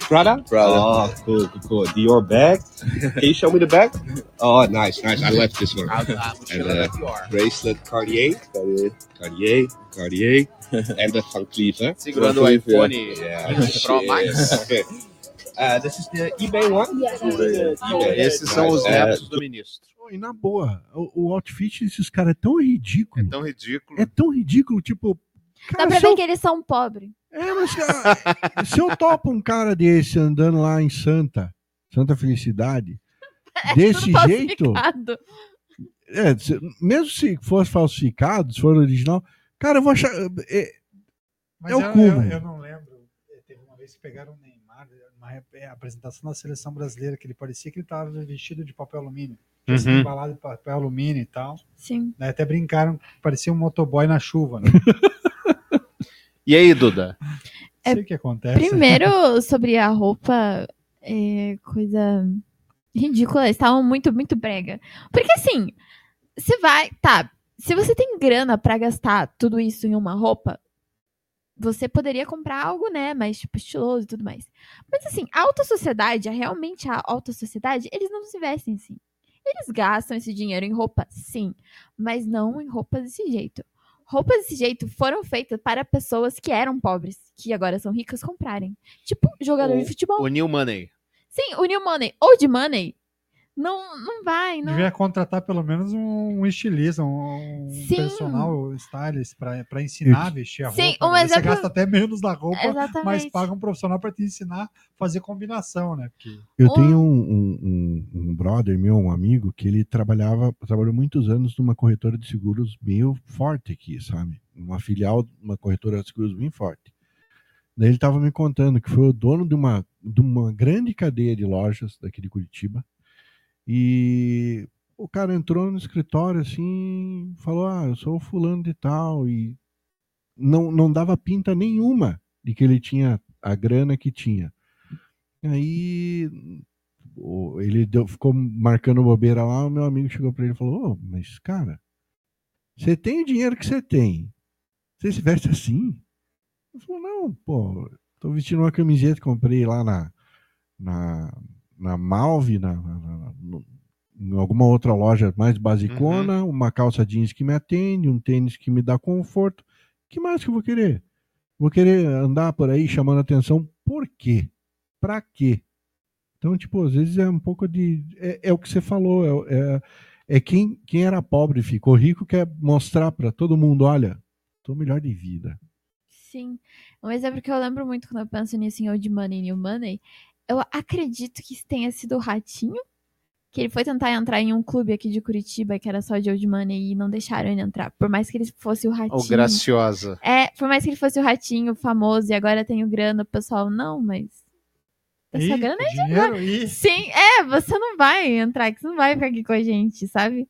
J: Prada? Prada. Oh, cool, cool, cool. Dior bag. Can you show me the bag? Oh, nice, nice. I left this one. And uh, bracelet Cartier. Cartier. Cartier. Cartier. and the Van Cleef?
C: Segurando o iPhone
J: yeah.
C: 20 Pro Max.
J: Uh, this is the eBay one? eBay.
C: Esses são os
J: Nice.
C: netos do ministro.
F: E na boa, o, o outfit desses caras é tão ridículo.
C: É tão ridículo.
F: É tão ridículo, tipo.
G: Dá
F: Cara,
G: pra
F: se eu,
G: ver que eles são pobres.
F: é, mas, cara, se eu topo um cara desse andando lá em Santa, Santa Felicidade, desse
G: Tudo
F: jeito, é, se- mesmo se fosse falsificado, se for original, cara, eu vou achar. é,
H: Mas
F: É o
H: eu,
F: cúmulo.
H: eu, eu não lembro. Teve uma vez que pegaram o Neymar, uma eh, apresentação da seleção brasileira, que ele parecia que ele estava vestido de papel alumínio.
C: Uhum.
H: embalado de papel alumínio e tal.
G: Sim.
H: Daí até brincaram que parecia um motoboy na chuva. Né?
C: E aí, Duda?
G: É,
H: Não sei o que acontece.
G: Primeiro, sobre a roupa, é coisa ridícula. Estavam muito, muito brega. Porque assim, você vai. Tá, se você tem grana pra gastar tudo isso em uma roupa, você poderia comprar algo, né? Mais tipo estiloso e tudo mais. Mas assim, a alta sociedade, realmente a alta sociedade, eles não se vestem assim. Eles gastam esse dinheiro em roupa, sim, mas não em roupas desse jeito. Roupas desse jeito foram feitas para pessoas que eram pobres, que agora são ricas, comprarem. Tipo, jogador de futebol.
C: O New Money.
G: Sim, o New Money, old money, não, não vai, não.
H: Devia contratar pelo menos um, um estilista, um
G: Sim.
H: personal stylist pra, pra ensinar a vestir a roupa.
G: Sim, um
H: né? Você
G: exemplo-
H: gasta até menos na roupa, mas
G: Exatamente.
H: paga um profissional pra te ensinar a fazer combinação, né? Porque
F: Eu
G: Um-
F: tenho um, um, um- um brother meu, um amigo, que ele trabalhava, trabalhou muitos anos numa corretora de seguros meio forte aqui, sabe? Uma filial, uma corretora de seguros bem forte. Daí ele estava me contando que foi o dono de uma, de uma grande cadeia de lojas daqui de Curitiba. E o cara entrou no escritório assim, falou: Ah, eu sou o fulano de tal. E não, não dava pinta nenhuma de que ele tinha a grana que tinha. Aí ele deu- ficou marcando bobeira lá, o meu amigo chegou pra ele e falou, "Ô, mas cara, você tem o dinheiro que você tem. Você se veste assim? Ele falou, não, pô, tô vestindo uma camiseta que comprei lá na, na, na Malve, na, na- na- no- em alguma outra loja mais basicona, uma calça jeans que me atende, um tênis que me dá conforto. que mais que eu vou querer? Vou querer andar por aí chamando atenção. Por quê? Pra quê? Então, tipo, às vezes é um pouco de. É, é o que você falou. É, é, é quem, quem era pobre e ficou rico quer mostrar pra todo mundo: olha, tô melhor de vida.
G: Sim. Um exemplo que eu lembro muito quando eu penso nisso em Old Money e New Money, eu acredito que tenha sido o Ratinho, que ele foi tentar entrar em um clube aqui de Curitiba que era só de Old Money e não deixaram ele entrar. Por mais que ele fosse o Ratinho.
C: Ô, graciosa.
G: É, por mais que ele fosse o Ratinho famoso e agora tenho grana, o pessoal, não, mas. Essa
H: Ih,
G: grana é
H: dinheiro, ih.
G: Sim, é, você não vai entrar, que você não vai ficar aqui com a gente, sabe?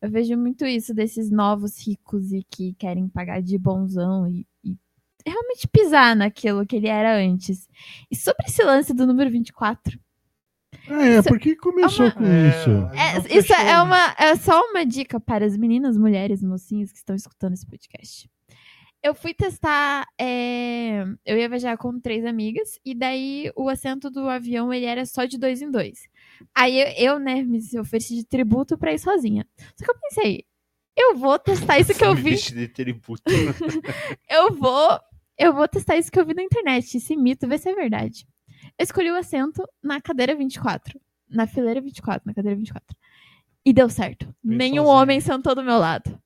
G: Eu vejo muito isso desses novos ricos e que querem pagar de bonzão e, e realmente pisar naquilo que ele era antes. E sobre esse lance do número 24,
F: É,
G: Isso-
F: porque começou com
H: É,
F: isso.
G: é,
H: não
G: isso é, uma, é só uma dica para as meninas, mulheres, mocinhas que estão escutando esse podcast. Eu fui testar. é, eu ia viajar com três amigas, e daí o assento do avião ele era só de dois em dois. Aí eu, eu, né, me ofereci de tributo pra ir sozinha. Só que eu pensei, eu vou testar isso que eu vi.
C: De tributo.
G: Eu vou. Eu vou testar isso que eu vi na internet, esse mito, ver se é verdade. Eu escolhi o assento na cadeira 24. Na fileira 24, na cadeira 24. E deu certo.
H: Veio
G: Nenhum
H: sozinho.
G: homem sentou do meu lado.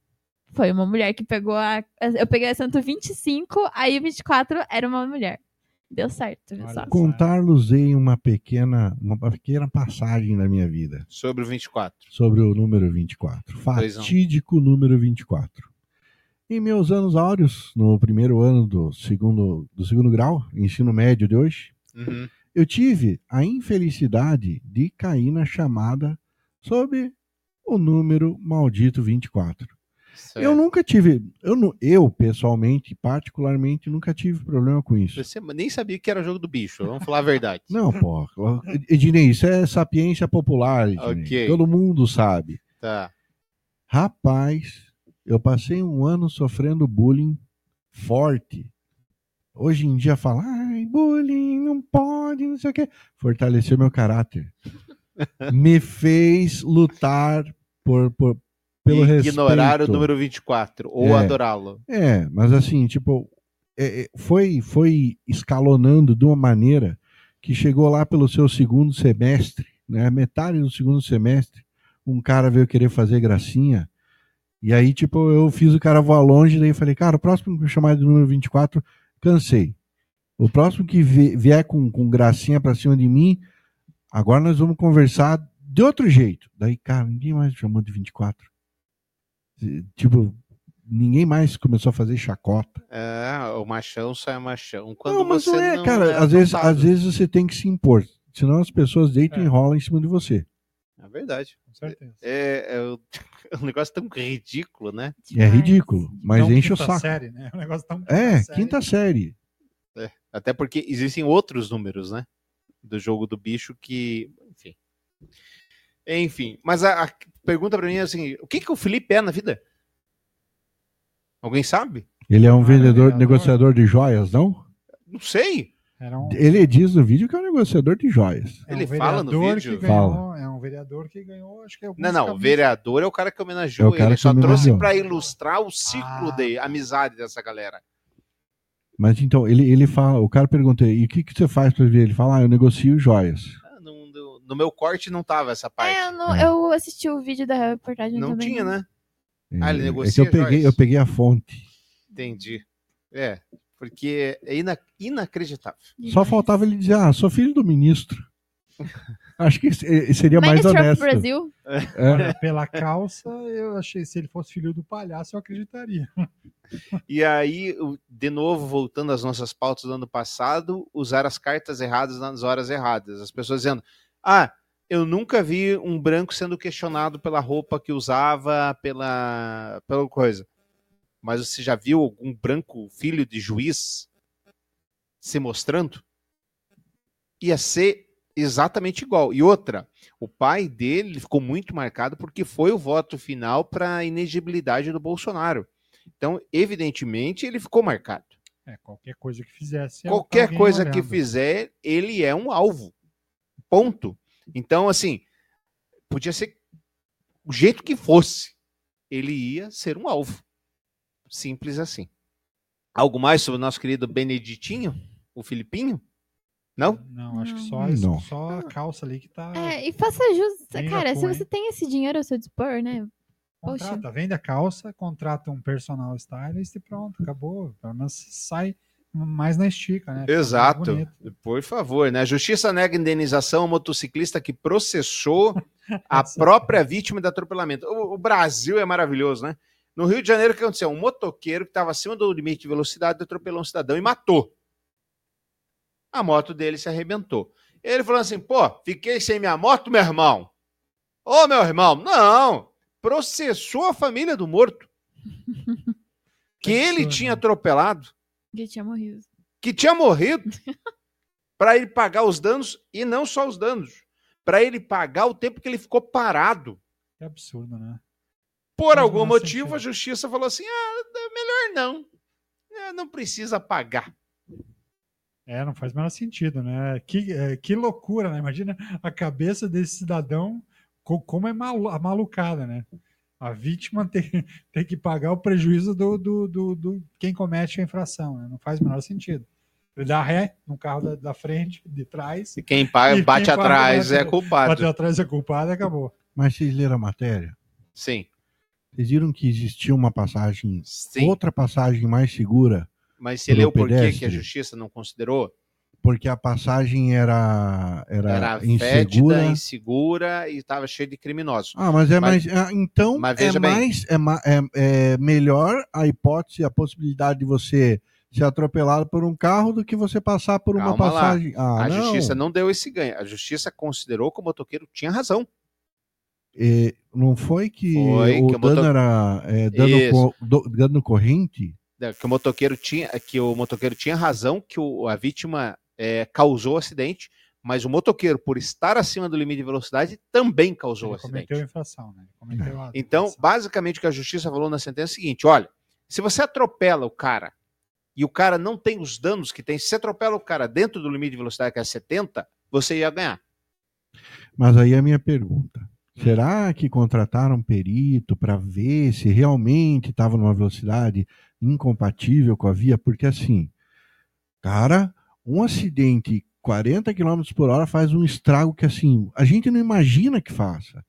G: Foi uma mulher que pegou a. Eu peguei o assento 25, aí o 24 era uma mulher. Deu certo, só.
F: Contar-lhes uma pequena, uma pequena passagem da minha vida
C: Sobre o 24.
F: sobre o número 24.
C: Pois não.
F: Fatídico número 24. Em meus anos áureos, no primeiro ano do segundo, do segundo grau, ensino médio de hoje,
C: Uhum.
F: eu tive a infelicidade de cair na chamada sobre o número maldito 24. Eu nunca tive, eu, eu pessoalmente, particularmente, nunca tive problema com isso.
C: Você nem sabia que era jogo do bicho, vamos falar a verdade.
F: Não, pô. Ednei, isso é sapiência popular, Ednei.
C: Ok.
F: Todo mundo sabe.
C: Tá.
F: Rapaz, eu passei um ano sofrendo bullying forte. Hoje em dia fala, ai, bullying, não pode, não sei o quê. Fortaleceu meu caráter. Me fez lutar por, por, pelo
C: E ignorar
F: respeito.
C: o número 24 ou
F: É.
C: adorá-lo.
F: É, mas assim, tipo, é, é, foi, foi escalonando de uma maneira que chegou lá pelo seu segundo semestre, né? Metade do segundo semestre, um cara veio querer fazer gracinha. E aí, tipo, eu fiz o cara voar longe, daí eu falei, cara, o próximo que me chamar de número 24, cansei. O próximo que vie- vier com, com gracinha pra cima de mim, agora nós vamos conversar de outro jeito. Daí, cara, ninguém mais me chamou de 24. Tipo, ninguém mais começou a fazer chacota.
C: É, o machão só é machão. Quando
F: não, mas
C: você
F: não é,
C: não
F: cara.
C: é
F: às, vezes,
C: adotado.
F: às vezes você tem que se impor. Senão as pessoas deitam e rolam em cima de você.
C: É verdade.
H: Com certeza.
C: É, é o- é um negócio tão ridículo, né?
F: É ridículo, mas
H: Não,
F: enche o
H: quinta
F: saco.
H: série, né? O negócio tá um
F: É,
H: quinta série.
F: quinta série.
C: É, Até porque existem outros números, né? Do jogo do bicho que. Enfim. Enfim. Mas a, a pergunta pra mim é assim: o que, que o Felipe é na vida? Alguém sabe?
F: Ele é um
H: Ah,
F: vendedor,
H: vereador.
F: negociador de joias, não?
C: Não sei.
H: Era um,
F: Ele diz no vídeo que é um negociador de joias.
H: é um
C: ele fala no vídeo?
H: que ganhou,
F: Fala.
H: É um vereador que ganhou, acho que alguns
C: Não, não. O vereador é o cara que
F: É
C: homenageou
F: o cara
C: ele.
F: que
C: Só trouxe
F: homenageou.
C: pra ilustrar o ciclo
H: Ah.
C: de amizade dessa galera.
F: Mas então, ele, ele fala, o cara pergunta, e o que, que você faz pra ver? Ele fala, ah, eu negocio joias.
C: Ah, não- no, no meu corte não tava essa parte.
G: É, eu, não-
F: É.
G: eu assisti o vídeo da reportagem
C: não
G: também.
C: tinha, né?
F: É,
C: Ah, ele
F: é
C: negocia
F: que eu peguei,
C: joias.
F: eu peguei a fonte.
C: Entendi. É, porque é ina- inacreditável.
F: Só faltava ele dizer, ah, sou filho do ministro. Acho que se- seria mais
G: Minister of
F: honesto.
G: Brasil.
F: É.
H: Pela calça, eu achei, se ele fosse filho do palhaço, eu acreditaria.
C: E aí, de novo, voltando às nossas pautas do ano passado, usar as cartas erradas nas horas erradas. As pessoas dizendo, ah, eu nunca vi um branco sendo questionado pela roupa que usava, pela, pela coisa. Mas você já viu algum branco filho de juiz se mostrando? Ia ser exatamente igual. E outra, o pai dele ficou muito marcado porque foi o voto final para a inegibilidade do Bolsonaro. Então, evidentemente, ele ficou marcado.
H: É, qualquer coisa que fizesse.
C: Qualquer
H: alguém
C: coisa que
H: olhando.
C: fizer, ele é um alvo. Ponto. Então, assim, podia ser o jeito que fosse, ele ia ser um alvo. Simples assim. Algo mais sobre o nosso querido Beneditinho, o Filipinho? Não?
H: Não, acho que só,
F: Não.
H: só a calça ali que tá.
G: É, e faça justo. Cara, se você tem esse dinheiro ao seu dispor, né? Poxa.
H: Contrata, vende a calça, contrata um personal stylist e pronto, acabou. Pelo menos sai mais na estica, né?
C: Exato. Por favor, né? A justiça nega indenização ao motociclista que processou a própria vítima de atropelamento. O, o Brasil é maravilhoso, né? No Rio de Janeiro, o que aconteceu? Um motoqueiro que estava acima do limite de velocidade atropelou um cidadão e matou. A moto dele se arrebentou. Ele falou assim: pô, fiquei sem minha moto, meu irmão. Ô, meu irmão, não! Processou a família do morto. que ele tinha atropelado
G: Que tinha morrido.
C: que tinha morrido para ele pagar os danos e não só os danos, para ele pagar o tempo que ele ficou parado.
H: Que absurdo, né?
C: Por algum motivo,
H: sentido.
C: a justiça falou assim: ah, é melhor não. É, não precisa pagar.
H: É, não faz o menor sentido, né? Que, é, que loucura, né? Imagina a cabeça desse cidadão, co- como é malu a malucada, né? A vítima ter, ter que pagar o prejuízo do, do, do, do quem comete a infração, né? Não faz o menor sentido. Ele dá ré no carro da, da frente, de trás,
C: E quem paga,
H: E quem
C: bate
H: paga,
C: atrás
H: bate-
C: é culpado.
H: bateu atrás é culpado e acabou.
F: Mas vocês leram a matéria?
C: Sim,
F: Vocês viram que existia uma passagem,
C: sim.
F: outra passagem mais segura,
C: Mas você leu por que a justiça não considerou?
F: porque a passagem era, era,
C: Era
F: insegura.
C: fétida, insegura e estava cheio de criminosos.
F: Ah, mas é
C: Mas-
F: mais. ah, então
C: mas
F: é mais. É, é, é melhor a hipótese, a possibilidade de você ser atropelado por um carro do que você passar por uma
C: Calma lá.
F: passagem. Ah,
C: a
F: não.
C: justiça não deu esse ganho. A justiça considerou que o motoqueiro tinha razão.
F: É, não foi que
C: Foi,
F: o
C: que o
F: dano
C: moto-
F: era é, dano, co- do- dano corrente?
C: É, que o motoqueiro tinha, que o motoqueiro tinha razão, que o- a vítima é, causou o acidente, mas o motoqueiro, por estar acima do limite de velocidade, também causou o acidente.
H: cometeu infração, né? Cometeu a
C: Então,
H: infração.
C: basicamente, o que a justiça falou na sentença é o seguinte: olha, se você atropela o cara e o cara não tem os danos que tem, se você atropela o cara dentro do limite de velocidade que é 70, você ia ganhar.
F: Mas aí a minha pergunta: será que contrataram um perito para ver se realmente estava numa velocidade incompatível com a via? Porque assim, cara, um acidente 40 km por hora faz um estrago que assim a gente não imagina que faça.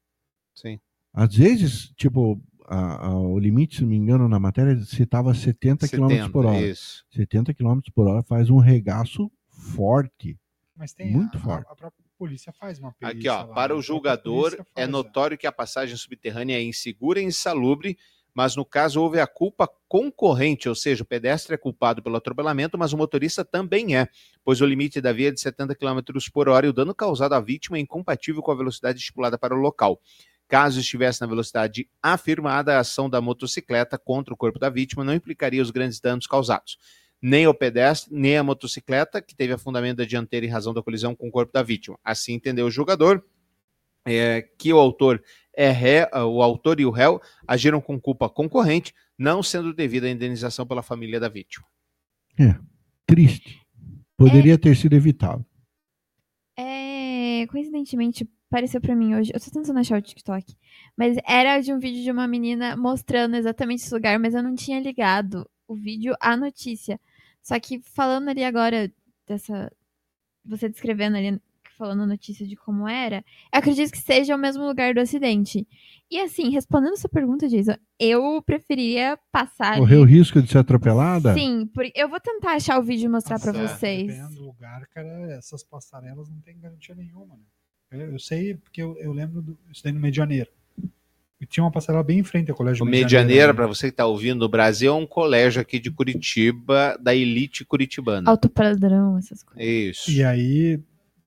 C: Sim.
F: Às vezes, tipo, a- a- o limite, se não me engano, na matéria citava 70 km por hora.
C: Isso.
F: 70 km por hora faz um regaço forte.
H: Mas tem
F: muito
H: a,
F: forte.
H: A, a própria polícia faz uma perícia
C: Aqui, ó,
H: lá, né?
C: para
H: a
C: o julgador, é
H: faz,
C: notório que a passagem subterrânea é insegura e insalubre, mas no caso houve a culpa concorrente, ou seja, o pedestre é culpado pelo atropelamento, mas o motorista também é, pois o limite da via é de 70 km por hora e o dano causado à vítima é incompatível com a velocidade estipulada para o local. Caso estivesse na velocidade afirmada, a ação da motocicleta contra o corpo da vítima não implicaria os grandes danos causados. Nem ao pedestre, nem à motocicleta, que teve afundamento da dianteira em razão da colisão com o corpo da vítima. Assim entendeu o julgador, é, que o autor é ré, o autor e o réu agiram com culpa concorrente, não sendo devida a indenização pela família da vítima.
F: Triste. Poderia ter sido evitado.
G: É, coincidentemente, apareceu pra mim hoje. Eu tô tentando achar o TikTok. Mas era de um vídeo de uma menina mostrando exatamente esse lugar, mas eu não tinha ligado o vídeo à notícia. Só que falando ali agora dessa. Você descrevendo ali, falando a notícia de como era, eu acredito que seja o mesmo lugar do acidente. E assim, respondendo sua pergunta, Jason, eu preferiria passar.
F: Correu o risco de ser atropelada?
G: Sim, porque eu vou tentar achar o vídeo e mostrar pra
H: Nossa,
G: vocês.
H: Dependendo do lugar, cara, essas passarelas não tem garantia nenhuma, né? Eu, eu sei porque eu, eu lembro do. Isso daí no Meio de Janeiro. E tinha uma passarela bem em frente ao colégio
C: O
H: do
C: Meio de Janeiro,
H: né?
C: para você que está ouvindo, o Brasil é um colégio aqui de Curitiba, da elite curitibana.
G: Alto padrão, essas coisas.
C: Isso.
H: E aí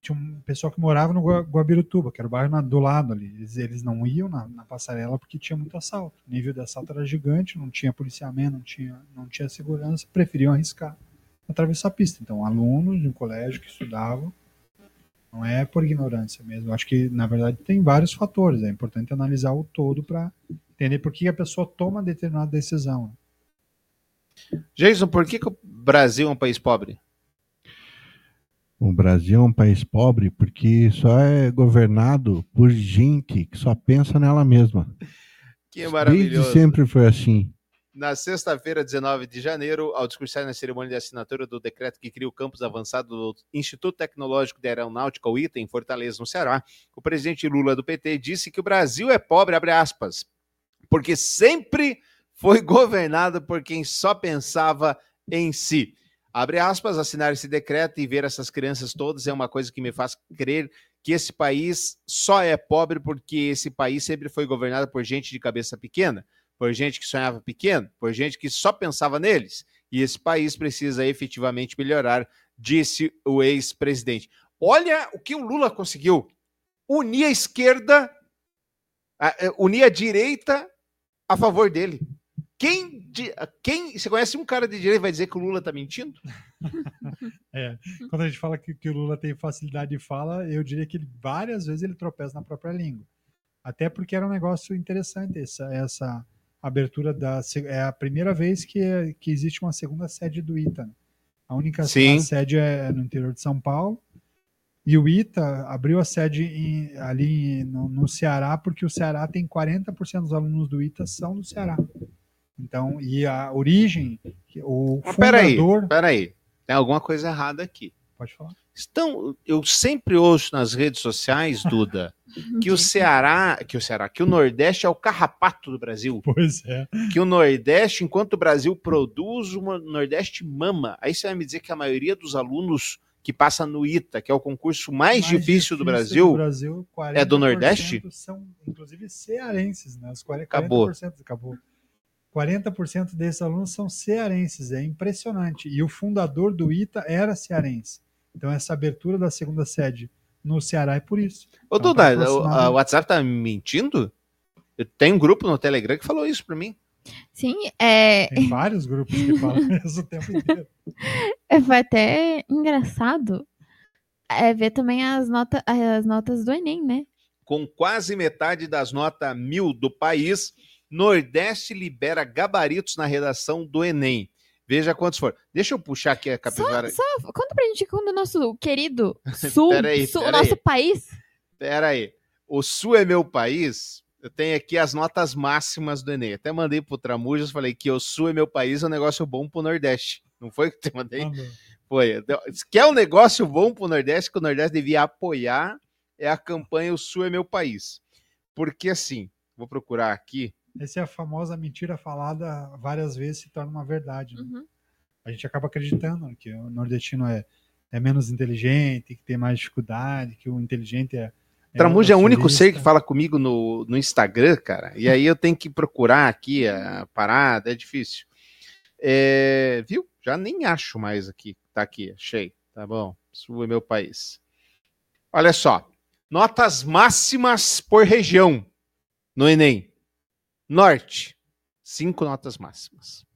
H: tinha um pessoal que morava no Gua- Guabirutuba, que era o bairro na- do lado ali. Eles, eles não iam na, na passarela porque tinha muito assalto. O nível de assalto era gigante, não tinha policiamento, não tinha, não tinha segurança, preferiam arriscar atravessar a pista. Então, alunos de um colégio que estudavam, não é por ignorância mesmo. Acho que, na verdade, tem vários fatores. É importante analisar o todo para entender por que a pessoa toma determinada decisão.
C: Jason, por que, que o Brasil é um país pobre?
F: O Brasil é um país pobre porque só é governado por gente que só pensa nela mesma.
C: Que
F: Desde
C: maravilhoso.
F: sempre foi assim.
C: Na sexta-feira, 19 de janeiro, ao discursar na cerimônia de assinatura do decreto que cria o campus avançado do Instituto Tecnológico de Aeronáutica, o ITA, em Fortaleza, no Ceará, o presidente Lula do PT disse que o Brasil é pobre, abre aspas, porque sempre foi governado por quem só pensava em si. Abre aspas, assinar esse decreto e ver essas crianças todas é uma coisa que me faz crer que esse país só é pobre porque esse país sempre foi governado por gente de cabeça pequena por gente que sonhava pequeno, por gente que só pensava neles. E esse país precisa efetivamente melhorar, disse o ex-presidente. Olha o que o Lula conseguiu: unir a esquerda, eh, unir a direita a favor dele. Quem, quem você conhece um cara de direita vai dizer que o Lula tá mentindo?
H: É, quando a gente fala que, que o Lula tem facilidade de fala, eu diria que ele, várias vezes ele tropeça na própria língua. Até porque era um negócio interessante essa, essa abertura da. É a primeira vez que, que existe uma segunda sede do ITA. né? A única
C: Sim.
H: sede é no interior de São Paulo. E o ITA abriu a sede em- ali no, no Ceará, porque o Ceará tem 40% dos alunos do ITA são do Ceará. Então, e a origem, o
C: Mas peraí,
H: fundador.
C: peraí. Tem alguma coisa errada aqui.
H: Pode falar.
C: Estão, eu sempre ouço nas redes sociais, Duda, que o Ceará, que o Ceará, que o Nordeste é o carrapato do Brasil.
H: Pois é.
C: Que o Nordeste, enquanto o Brasil produz, o Nordeste mama. Aí você vai me dizer que a maioria dos alunos que passa no ITA, que é o concurso mais, difícil, do Brasil,
H: Brasil,
C: é do
H: 40%
C: Nordeste?
H: São, inclusive, cearenses, né? Os 40%,
C: Acabou.
H: 40% acabou. 40% desses alunos são cearenses, é impressionante. E o fundador do ITA era cearense. Então, essa abertura da segunda sede no Ceará é por isso.
C: Ô,
H: Então,
C: Duda,
H: tá
C: o WhatsApp tá me mentindo? Eu tenho um grupo no Telegram que falou isso pra mim.
G: Sim, é,
H: Tem vários grupos que falam isso o tempo inteiro.
G: é, foi até engraçado é, ver também as, nota, as notas do Enem, né?
C: Com quase metade das notas mil do país, Nordeste libera gabaritos na redação do Enem. Veja quantos foram. Deixa eu puxar aqui a
G: Só,
C: capivara.
G: só conta pra gente quando o nosso querido Sul,
C: Peraí,
G: Sul o
C: peraí.
G: nosso país.
C: Pera aí. O Sul é meu país. Eu tenho aqui as notas máximas do Enem. Até mandei pro Tramujas, falei que o Sul é meu país, é um negócio bom pro Nordeste. Não foi que eu te mandei?
H: Mandou.
C: Foi. Então, Se quer um negócio bom pro Nordeste, que o Nordeste devia apoiar, é a campanha O Sul é meu país. Porque assim, vou procurar aqui.
H: Essa é a famosa mentira falada várias vezes se torna uma verdade. né?
G: Uhum.
H: A gente acaba acreditando que o nordestino é, é menos inteligente, que tem mais dificuldade, que o inteligente é.
C: Tramuja é o único ser que fala comigo no, no Instagram, cara. E aí eu tenho que procurar aqui a parada, é difícil. É, viu? Já nem acho mais aqui. Tá aqui, achei. Tá bom. Sul é meu país. Olha só. Notas máximas por região no Enem. Norte, cinco notas máximas.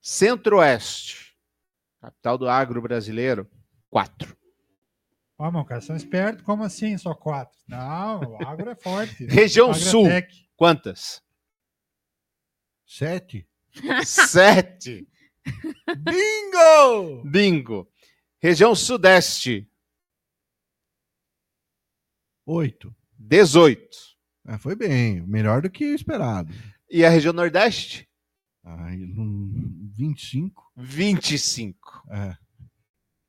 C: Centro-Oeste, capital do agro brasileiro, quatro.
H: Ó, meu cara, são espertos. Como assim? Só quatro? Não, o agro é forte.
C: Região Sul,
H: Agratec.
C: quantas?
F: Sete.
C: Sete.
F: Bingo!
C: Bingo. Região Sudeste,
F: Oito.
C: 18.
F: Ah, foi bem. Melhor do que esperado.
C: E a região Nordeste,
F: Ai, num 25.
C: 25. O
F: É.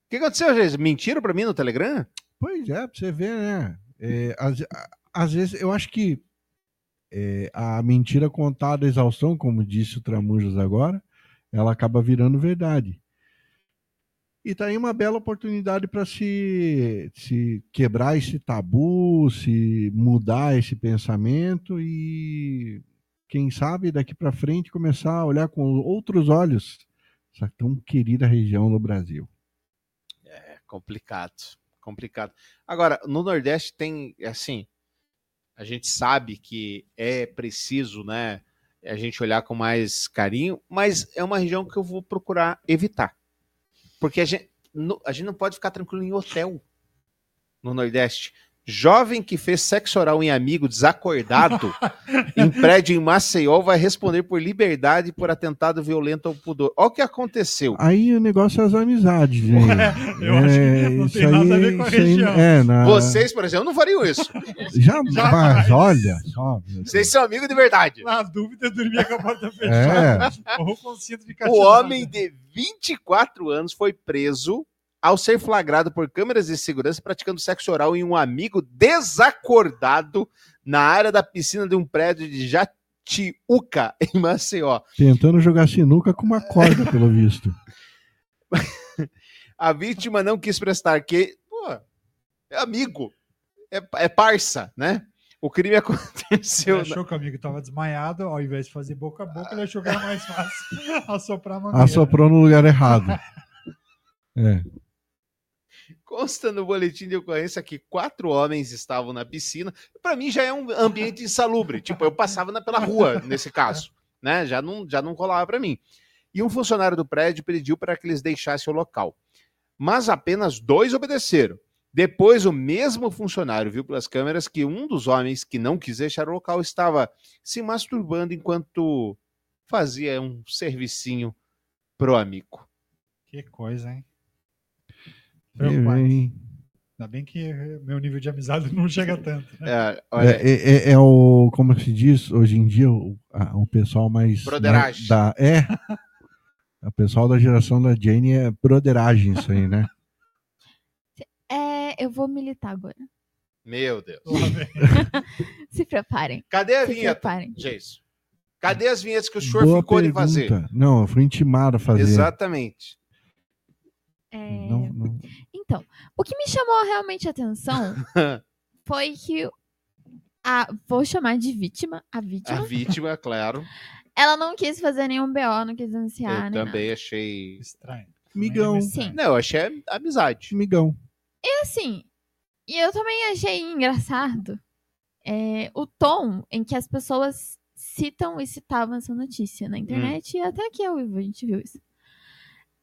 C: que aconteceu, gente? Mentiram pra mim no Telegram?
F: Pois é, pra você ver, né? É, às, a- às vezes, eu acho que é, a mentira contada à exaustão, como disse o Tramujas agora, ela acaba virando verdade. E tá aí uma bela oportunidade para se, se quebrar esse tabu, se mudar esse pensamento e, quem sabe, daqui para frente começar a olhar com outros olhos essa tão querida região do Brasil.
C: É complicado, complicado. Agora, no Nordeste tem, assim, a gente sabe que é preciso, né, a gente olhar com mais carinho, mas é uma região que eu vou procurar evitar. Porque a gente, no- a gente não pode ficar tranquilo em hotel no Nordeste. Jovem que fez sexo oral em amigo desacordado em prédio em Maceió vai responder por liberdade e por atentado violento ao pudor. Olha o que aconteceu.
F: Aí o negócio é as amizades, gente.
H: eu acho que não
F: isso
H: tem nada a ver com a
F: isso aí-
H: região.
F: é, na-
C: Vocês, por exemplo, não fariam isso.
F: Já,
H: Jamais.
F: mas olha só.
C: Vocês são amigos de verdade.
H: Na dúvida, dormia com a porta fechada. Ou com cinto de
C: O homem de 24 anos foi preso ao ser flagrado por câmeras de segurança praticando sexo oral em um amigo desacordado na área da piscina de um prédio de Jatiuca, em Maceió.
F: Tentando jogar sinuca com uma corda, pelo visto.
C: A vítima não quis prestar que, pô, é amigo, é, é parça, né? O crime
H: Ele
C: aconteceu. na-
H: achou que o amigo estava desmaiado, ao invés de fazer boca a boca, ele achou que era mais fácil assoprar a mangueira.
F: Assoprou no lugar errado. É.
C: Consta no boletim de ocorrência que quatro homens estavam na piscina. Para mim já é um ambiente insalubre. Tipo, eu passava na- pela rua nesse caso, né? Já não, já não rolava para mim. E um funcionário do prédio pediu para que eles deixassem o local. Mas apenas dois obedeceram. Depois, o mesmo funcionário viu pelas câmeras que um dos homens que não quis deixar o local estava se masturbando enquanto fazia um servicinho pro amigo.
H: Que coisa, hein? Preocupante. Ainda bem que meu nível de amizade não chega tanto. Né?
C: É, olha,
F: É, é- é- é o, como se diz hoje em dia, o, a- o pessoal mais.
C: Broderagem.
F: Da, é. O pessoal da geração da Jane é broderagem, isso aí, né?
G: É, eu vou militar agora.
C: meu Deus.
G: Se preparem.
C: Cadê a
G: Se
C: vinheta?
G: preparem.
C: Jason. Cadê as vinhetas que o senhor
F: Boa
C: ficou de
F: pergunta.
C: fazer?
F: Não, eu fui intimado a fazer.
C: Exatamente.
G: É,
F: Não, não.
G: Então, o que me chamou realmente a atenção foi que a, vou chamar de vítima, a vítima,
C: A vítima, claro.
G: ela não quis fazer nenhum BO, não quis denunciar,
C: eu também achei.
H: Estranho.
F: Migão.
G: Sim.
C: Não, eu achei amizade.
F: Migão.
G: E assim, E eu também achei engraçado é, o tom em que as pessoas citam e citavam essa notícia na internet e até aqui ao vivo a gente viu isso.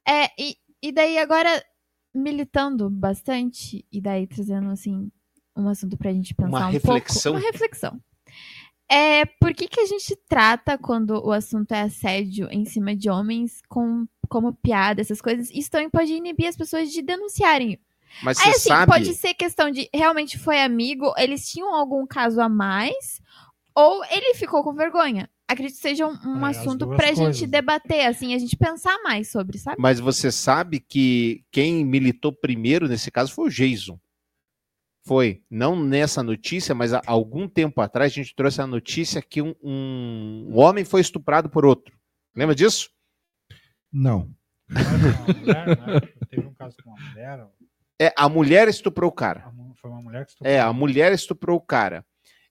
G: É, e, e daí agora militando bastante e daí trazendo assim um assunto pra gente pensar
C: Uma
G: um
C: reflexão.
G: pouco. Uma reflexão. É, por que, que a gente trata quando o assunto é assédio em cima de homens com, como piada, essas coisas? Isso também pode inibir as pessoas de denunciarem.
C: Mas
G: Aí,
C: você
G: assim,
C: sabe.
G: pode ser questão de realmente foi amigo, eles tinham algum caso a mais, ou ele ficou com vergonha. Acredito que seja um, um
H: É, as
G: assunto pra
H: coisas.
G: gente debater, assim, a gente pensar mais sobre, sabe?
C: Mas você sabe que quem militou primeiro nesse caso foi o Jason. Foi. Não nessa notícia, mas há algum tempo atrás a gente trouxe a notícia que um, um- um homem foi estuprado por outro. Lembra disso?
F: Não.
H: Mas uma mulher, né? Teve um caso com uma mulher,
C: É, a mulher estuprou o cara.
H: foi uma mulher que estuprou.
C: É, a mulher estuprou o cara.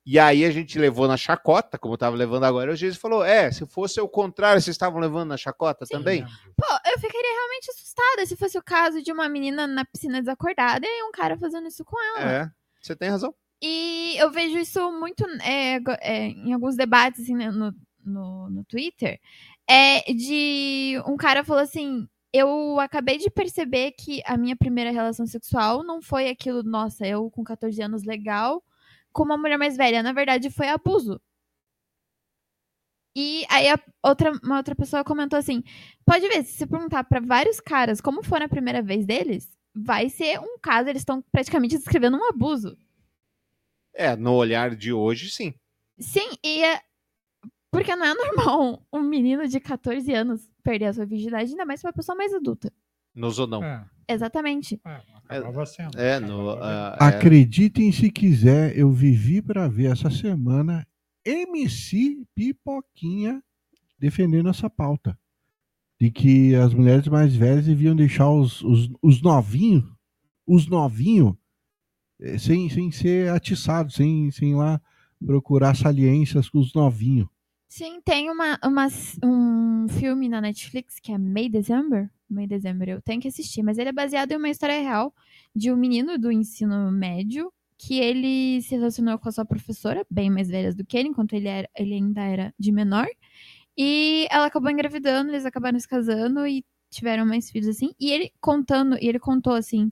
C: E aí a gente levou na chacota, como eu tava levando agora, o Jason falou: é, se fosse o contrário, vocês estavam levando na chacota também?
G: Pô, eu ficaria realmente assustada se fosse o caso de uma menina na piscina desacordada e um cara fazendo isso com ela.
C: É, você tem razão.
G: E eu vejo isso muito é, é, em alguns debates assim, né, no, no, no Twitter. É de um cara falou assim: Eu acabei de perceber que a minha primeira relação sexual não foi aquilo, nossa, eu com 14 anos legal, com uma mulher mais velha. Na verdade, foi abuso. E aí a outra, uma outra pessoa comentou assim: pode ver, se você perguntar pra vários caras como foi na primeira vez deles, vai ser um caso, eles estão praticamente descrevendo um abuso.
C: É, no olhar de hoje, sim.
G: Sim, e é. Porque não é normal um menino de 14 anos perder a sua virgindade, ainda mais pra uma pessoa mais adulta.
C: Nos ou não.
H: É,
G: Exatamente.
H: é, acabava sendo.
C: É, no,
H: Acabava
C: é.
F: Acreditem se quiser, eu vivi para ver essa semana MC Pipoquinha defendendo essa pauta. De que as mulheres mais velhas deviam deixar os, os, os novinhos, os novinhos, eh, sem, sem ser atiçados, sem, sem ir lá procurar saliências com os novinhos.
G: Sim, tem uma, uma- um filme na Netflix que é May December. May December, eu tenho que assistir, mas ele é baseado em uma história real de um menino do ensino médio que ele se relacionou com a sua professora, bem mais velhas do que ele, enquanto ele, era, ele ainda era de menor. E ela acabou engravidando, eles acabaram se casando e tiveram mais filhos assim. E ele contando, e ele contou assim,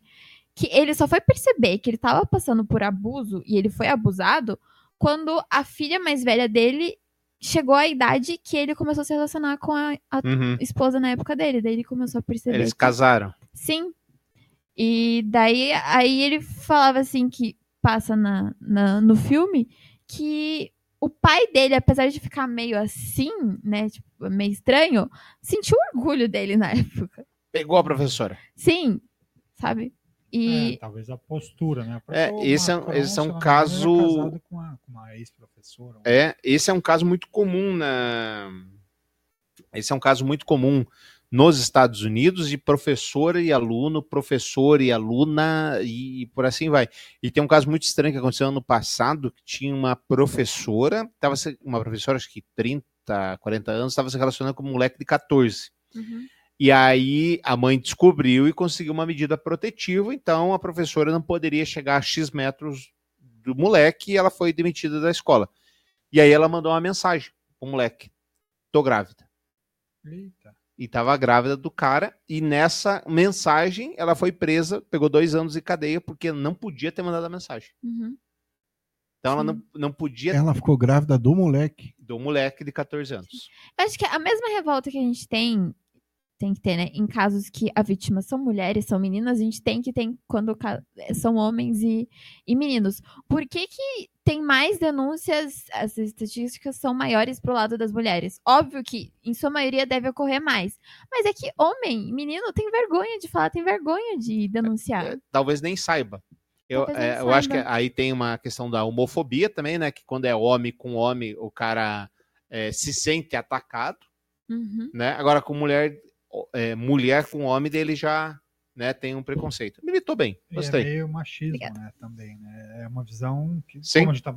G: que ele só foi perceber que ele tava passando por abuso e ele foi abusado quando a filha mais velha dele chegou à idade que ele começou a se relacionar com a, a
C: Uhum.
G: esposa na época dele. Daí ele começou a perceber.
C: Eles
G: que-
C: casaram.
G: Sim. E daí aí ele falava assim que passa na, na- no filme que o pai dele, apesar de ficar meio assim, né, tipo, meio estranho, sentiu orgulho dele na época.
C: Pegou a professora.
G: Sim, sabe? E
H: É, talvez a postura, né?
C: É, esse é-
H: Macron,
C: esse é um caso-
H: é casado com uma, com uma ex-professora.
C: É, esse é um caso muito comum na. Esse é um caso muito comum nos Estados Unidos de professor e aluno, professor e aluna e por assim vai. E tem um caso muito estranho que aconteceu ano passado, que tinha uma professora, tava uma professora acho que 30, 40 anos, estava se relacionando com um moleque de 14. E aí a mãe descobriu e conseguiu uma medida protetiva, então a professora não poderia chegar a X metros do moleque e ela foi demitida da escola. E aí ela mandou uma mensagem pro moleque: tô grávida.
H: Eita.
C: E tava grávida do cara, e nessa mensagem ela foi presa, pegou dois anos de cadeia, porque não podia ter mandado a mensagem.
G: Uhum.
C: Então ela não, não podia
F: Ela ficou grávida do moleque.
C: do moleque de 14 anos.
G: Eu acho que a mesma revolta que a gente tem, tem que ter, né? Em casos que a vítima são mulheres, são meninas, a gente tem que ter quando ca- são homens e, e meninos. Por que, que tem mais denúncias, as estatísticas são maiores pro lado das mulheres? Óbvio que, em sua maioria, deve ocorrer mais. Mas é que homem, menino, tem vergonha de falar, tem vergonha de denunciar.
C: É, talvez nem saiba. Eu,
G: nem
C: é, eu acho que
G: saiba.
C: aí tem uma questão da homofobia também, né? Que quando é homem com homem, o cara é, se sente atacado,
G: Uhum.
C: né? Agora com mulher, é, mulher com homem, dele já né, tem um preconceito. Militou bem,
H: E é
C: gostei.
H: meio machismo, né? Também, né? É uma visão que,
C: Sim.
H: como a gente tá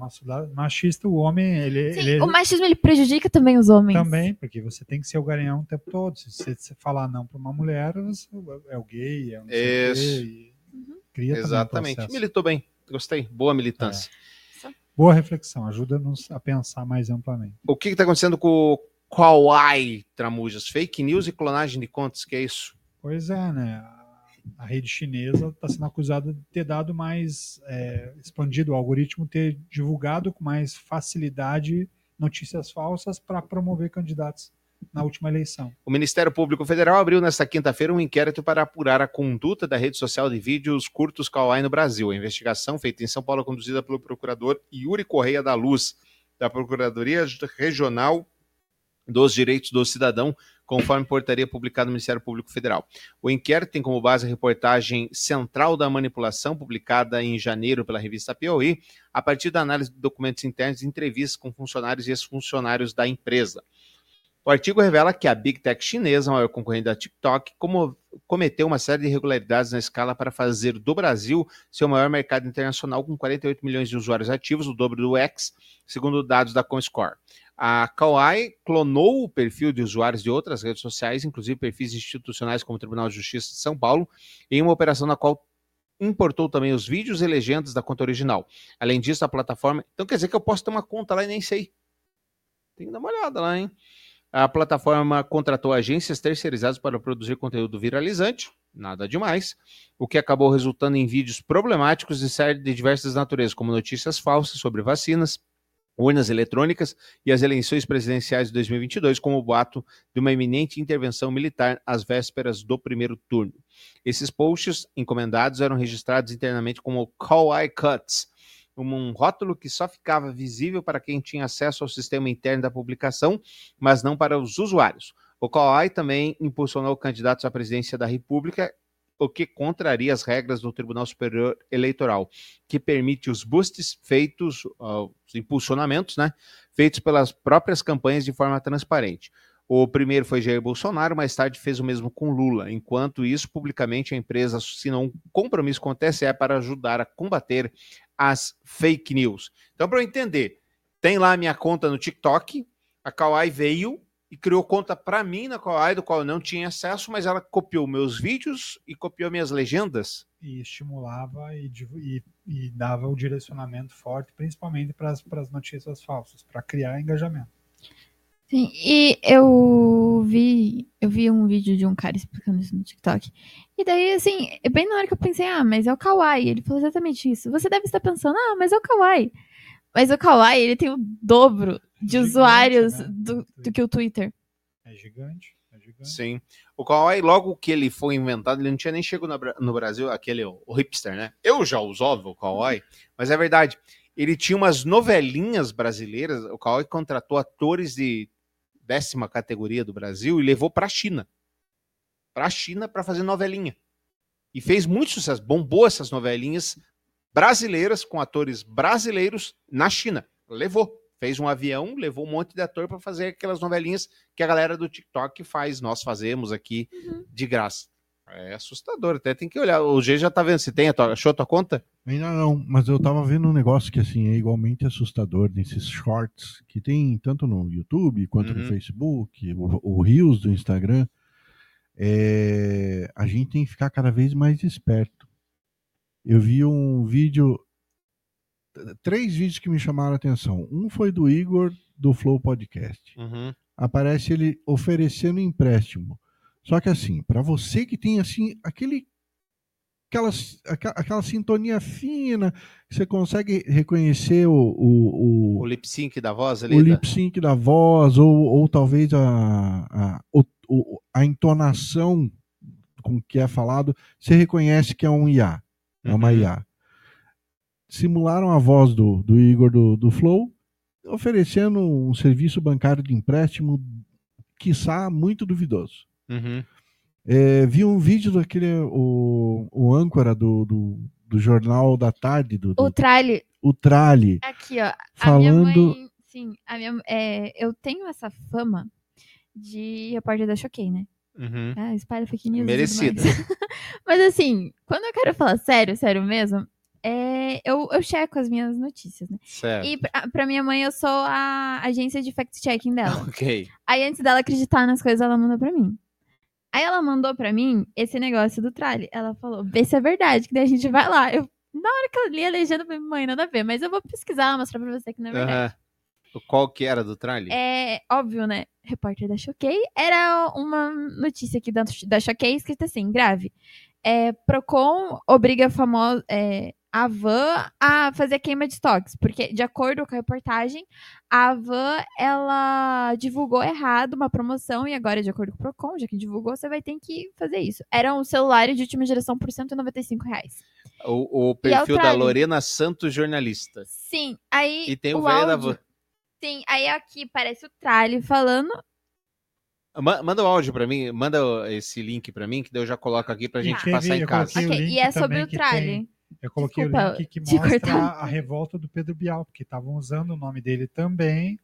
H: machista, o homem, ele,
G: Sim,
H: ele
G: o machismo ele prejudica também os homens.
H: também, porque você tem que ser o garanhão o tempo todo. Se você falar não pra uma mulher, você é o gay, é o não sei o quê,
C: Isso.
H: e cria também um
C: Exatamente.
H: processo.
C: Militou bem. Gostei. Boa militância.
H: Boa reflexão, ajuda-nos a pensar mais amplamente.
C: O que está acontecendo com o Kawaii Tramujas? Fake news e clonagem de contas, que é isso?
H: Pois é, né? A- A rede chinesa está sendo acusada de ter dado mais, é, expandido o algoritmo, ter divulgado com mais facilidade notícias falsas para promover candidatos na última eleição.
C: O Ministério Público Federal abriu nesta quinta-feira um inquérito para apurar a conduta da rede social de vídeos curtos Kawaii no Brasil. A investigação, feita em São Paulo, é conduzida pelo procurador Yuri Correia da Luz, da Procuradoria Regional dos Direitos do Cidadão, conforme portaria publicada no Ministério Público Federal. O inquérito tem como base a reportagem Central da Manipulação, publicada em janeiro pela revista Piauí, a partir da análise de documentos internos e entrevistas com funcionários e ex-funcionários da empresa. O artigo revela que a Big Tech chinesa, maior concorrente da TikTok, como- cometeu uma série de irregularidades na escala para fazer do Brasil seu maior mercado internacional, com 48 milhões de usuários ativos, o dobro do X, segundo dados da Comscore. A Kawaii clonou o perfil de usuários de outras redes sociais, inclusive perfis institucionais como o Tribunal de Justiça de São Paulo, em uma operação na qual importou também os vídeos e legendas da conta original. Além disso, a plataforma. Então quer dizer que eu posso ter uma conta lá e nem sei. Tem que dar uma olhada lá, hein? A plataforma contratou agências terceirizadas para produzir conteúdo viralizante, nada demais, o que acabou resultando em vídeos problemáticos de série de diversas naturezas, como notícias falsas sobre vacinas, urnas eletrônicas e as eleições presidenciais de 2022, como o boato de uma iminente intervenção militar às vésperas do primeiro turno. Esses posts encomendados eram registrados internamente como Kawaii Cuts, um rótulo que só ficava visível para quem tinha acesso ao sistema interno da publicação, mas não para os usuários. O Kawaii também impulsionou candidatos à presidência da República, o que contraria as regras do Tribunal Superior Eleitoral, que permite os boosts feitos, uh, os impulsionamentos, né, feitos pelas próprias campanhas de forma transparente. O primeiro foi Jair Bolsonaro, mais tarde fez o mesmo com Lula. Enquanto isso, publicamente a empresa assinou um compromisso com o TSE para ajudar a combater as fake news. Então, para eu entender, tem lá a minha conta no TikTok, a Kawaii veio e criou conta para mim na Kawaii, do qual eu não tinha acesso, mas ela copiou meus vídeos e copiou minhas legendas.
H: E estimulava e, e- e dava o direcionamento forte, principalmente para as notícias falsas, para criar engajamento.
G: Sim, e eu vi, eu vi um vídeo de um cara explicando isso no TikTok. E daí, assim, é bem na hora que eu pensei, ah, mas é o Kawaii. Ele falou exatamente isso. Você deve estar pensando, ah, mas é o Kawaii. Mas o Kawaii, ele tem o dobro de
H: Gigante,
G: usuários
H: né?
G: do, do que o Twitter.
H: É gigante, é gigante.
C: Sim. O Kawaii, logo que ele foi inventado, ele não tinha nem chegado no Bra- no Brasil, aquele, o, o hipster, né? Eu já usava o Kawaii, mas é verdade. Ele tinha umas novelinhas brasileiras, o Kawaii contratou atores de décima categoria do Brasil e levou para a China. Para a China para fazer novelinha. E fez muito sucesso, bombou essas novelinhas brasileiras com atores brasileiros na China. Levou. Fez um avião, levou um monte de ator para fazer aquelas novelinhas que a galera do TikTok faz, nós fazemos aqui de graça. É assustador, até tem que olhar. O G já tá vendo se tem, a tua, achou a tua conta?
F: Ainda não, mas eu tava vendo um negócio que assim é igualmente assustador nesses shorts que tem tanto no YouTube quanto no
C: Uhum.
F: Facebook, o, o Reels do Instagram. É, a gente tem que ficar cada vez mais esperto. Eu vi um vídeo, três vídeos que me chamaram a atenção. Um foi do Igor do Flow Podcast
C: Uhum.
F: aparece ele oferecendo empréstimo. Só que assim, para você que tem assim aquele aquela, aquela, sintonia fina, você consegue reconhecer o, o,
C: O
F: o,
C: lip sync da voz ali.
F: o
C: da-
F: lip sync da voz, ou, ou talvez a, a, a entonação com que é falado, você reconhece que é um IA, é uma
C: Uhum.
F: IA. Simularam a voz do, do Igor do, do Flow, oferecendo um serviço bancário de empréstimo, quiçá muito duvidoso.
C: Uhum.
F: É, vi um vídeo daquele, o, o âncora do, do, do Jornal da Tarde, do,
G: O
F: do,
G: Trali,
F: o Trali,
G: aqui, ó. A minha
F: falando.
G: mãe. Sim, a minha, é, eu tenho essa fama de repórter da Choquei, né?
C: Uhum.
G: Ah, espalha fake news.
C: Merecida.
G: Mas assim, quando eu quero falar sério, sério mesmo, é, eu, eu checo as minhas notícias, né?
C: Certo.
G: E pra, pra minha mãe, eu sou a agência de fact-checking dela.
C: Ok.
G: Aí antes dela acreditar nas coisas, ela manda pra mim. Aí ela mandou pra mim esse negócio do tralha. Ela falou, vê se é verdade, que daí a gente vai lá. Eu, Na hora que eu li a legenda, eu falei, mãe, nada a ver. Mas eu vou pesquisar, mostrar pra você que não é verdade.
C: Aham. Qual que era do trailer?
G: É óbvio, né? Repórter da Choquei. Era uma notícia aqui da, da Choquei escrita assim, grave. É, Procon obriga a famosa é, a Van a fazer queima de estoques, porque de acordo com a reportagem, a Van ela divulgou errado uma promoção e agora de acordo com o Procon, já que divulgou, você vai ter que fazer isso. Eram celulares de última geração por 195 reais.
C: O, o perfil da? Lorena Santos, jornalista.
G: Sim, aí
C: E tem o
G: o
C: velho da
G: áudio-
C: van.
G: Sim, aí aqui parece o Tralho falando
C: Ma- Manda o áudio pra mim, manda esse link pra mim, que daí eu já coloco aqui pra gente passar em casa.
H: coloquei o
G: Ok,
H: link
G: e é sobre o Tralho.
H: tem- Eu coloquei
G: Desculpa
H: o link que mostra
G: cortar.
H: a revolta do Pedro Bial, porque estavam usando o nome dele também,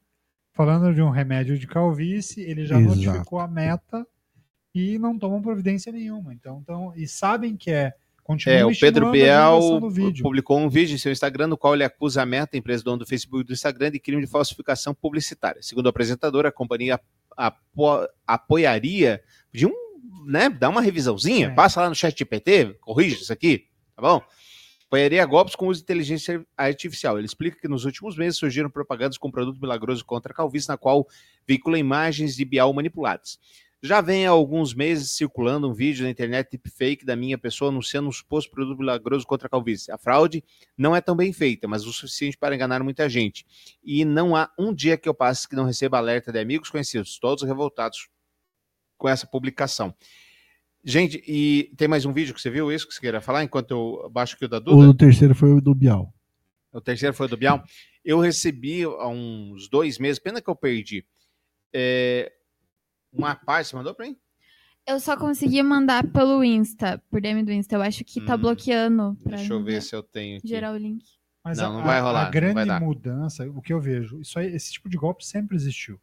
H: falando de um remédio de calvície, ele já
F: Exato.
H: notificou a meta e não tomam providência nenhuma. Então, então e sabem que é continuam
C: É, o Pedro
H: vídeo.
C: publicou um vídeo em seu Instagram no qual ele acusa a Meta, empresa dona do Facebook e do Instagram, de crime de falsificação publicitária. Segundo o apoiador, a companhia apo- apoiaria de um, né, dá uma revisãozinha,
H: É.
C: passa lá no chat GPT, corrige isso aqui, tá bom? Apoiaria golpes com uso de inteligência artificial. Ele explica que nos últimos meses surgiram propagandas com produto milagroso contra a calvície, na qual veicula imagens de Bial manipuladas. Já vem há alguns meses circulando um vídeo na internet deepfake da minha pessoa anunciando um suposto produto milagroso contra a calvície. A fraude não é tão bem feita, mas o suficiente para enganar muita gente. E não há um dia que eu passe que não receba alerta de amigos conhecidos, todos revoltados com essa publicação. Gente, e tem mais um vídeo que você viu isso que você queira falar enquanto eu baixo aqui o da Duda?
F: O terceiro foi o do Bial.
C: O terceiro foi o do Bial. Eu recebi há uns dois meses, pena que eu perdi. é, uma parte, você mandou pra mim?
G: Eu só consegui mandar pelo Insta, por DM do Insta. Eu acho que tá
C: Hum,
G: bloqueando.
C: Deixa eu ver se eu tenho aqui.
G: gerar o link.
H: Mas
C: Não,
H: a,
C: não vai rolar,
H: A
C: não
H: grande
C: vai dar.
H: mudança, o que eu vejo, isso aí, esse tipo de golpe sempre existiu.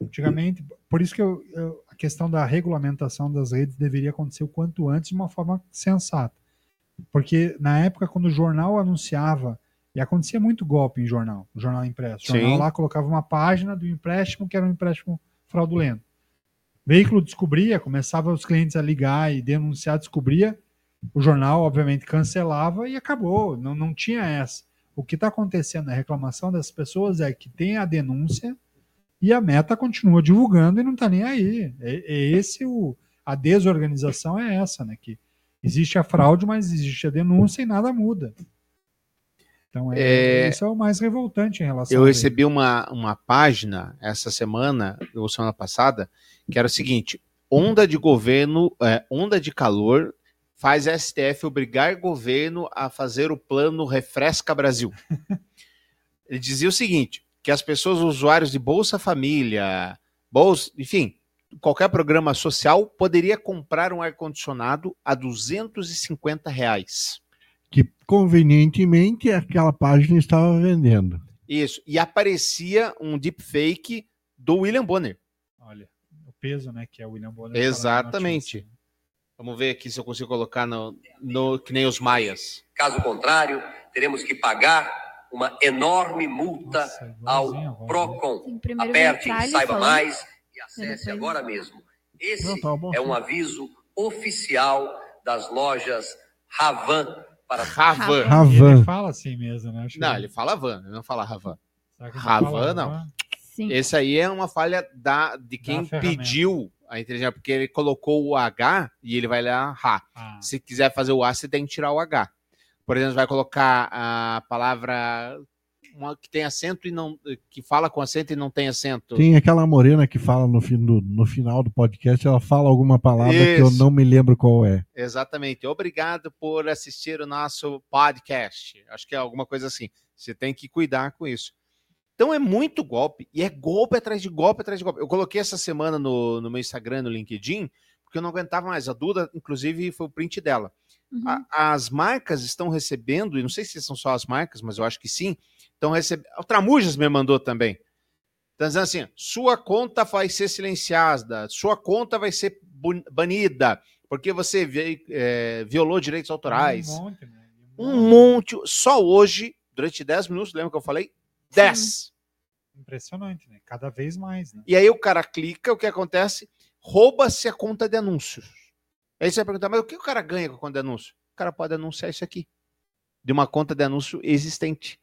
H: Antigamente, por isso que eu- eu- a questão da regulamentação das redes deveria acontecer o quanto antes de uma forma sensata. Porque na época, quando o jornal anunciava, e acontecia muito golpe em jornal, jornal impresso. O jornal
C: Sim.
H: lá colocava uma página do empréstimo que era um empréstimo fraudulento. O veículo descobria, começava os clientes a ligar e denunciar, descobria, o jornal, obviamente, cancelava e acabou. Não, não tinha essa. O que está acontecendo na reclamação das pessoas é que tem a denúncia e a meta continua divulgando e não está nem aí. É, é esse o. A desorganização é essa, né? Que existe a fraude, mas existe a denúncia e nada muda. Então, é,
C: É,
H: isso é o mais revoltante em relação
C: Eu recebi uma, uma página essa semana, ou semana passada, que era o seguinte: onda de governo, é, onda de calor faz a STF obrigar governo a fazer o plano Refresca Brasil. Ele dizia o seguinte: que as pessoas, usuários de Bolsa Família, Bolsa, enfim, qualquer programa social, poderia comprar um ar-condicionado a 250 reais.
F: Que convenientemente aquela página estava vendendo.
C: Isso. E aparecia um deepfake do William Bonner.
H: Olha, o peso, né? Que é o William Bonner.
C: Exatamente. Vamos ver aqui se eu consigo colocar no, no que nem os maias.
K: Caso contrário, teremos que pagar uma enorme multa
H: Nossa,
K: ao
H: igualzinho.
K: Procon. Aperte, saiba
G: falando.
K: mais e acesse
G: depois-
K: agora mesmo. Esse
F: Não, tá
K: é um aviso oficial das lojas Ravan para
C: Ravan.
F: Ravan.
H: Ele fala assim mesmo, né? Acho
C: Não,
H: que-
C: ele fala van, ele não fala Ravan. Ravan, não.
H: Ravan?
G: Sim.
C: Esse aí é uma falha da, de quem
H: ferramenta.
C: pediu a inteligência, porque ele colocou o H e ele vai lá Ra.
H: Ah,
C: Se quiser fazer o A, você tem que tirar o H. Por exemplo, vai colocar a palavra uma que tem acento e não. que fala com acento e não tem acento.
F: Tem aquela morena que fala no, fim do- no final do podcast, ela fala alguma palavra que eu
C: Isso.
F: não me lembro qual é.
C: Exatamente. Obrigado por assistir o nosso podcast. Acho que é alguma coisa assim. Você tem que cuidar com isso. Então é muito golpe. E é golpe atrás de golpe atrás de golpe. Eu coloquei essa semana no, no meu Instagram, no LinkedIn, porque eu não aguentava mais. A Duda, inclusive, foi o print dela.
G: Uhum.
C: A- as marcas estão recebendo, e não sei se são só as marcas, mas eu acho que sim, estão recebendo. O Tramujas me mandou também. Está dizendo assim: sua conta vai ser silenciada, sua conta vai ser banida, porque você é, violou direitos autorais.
H: Um monte, né?
C: Um monte. Só hoje, durante 10 minutos, lembra que eu falei? 10.
H: Impressionante, né? Cada vez mais, né?
C: E aí o cara clica, o que acontece? Rouba-se a conta de anúncios. Aí você vai perguntar, mas o que o cara ganha com a conta de anúncio? O cara pode anunciar isso aqui. de uma conta de anúncio existente.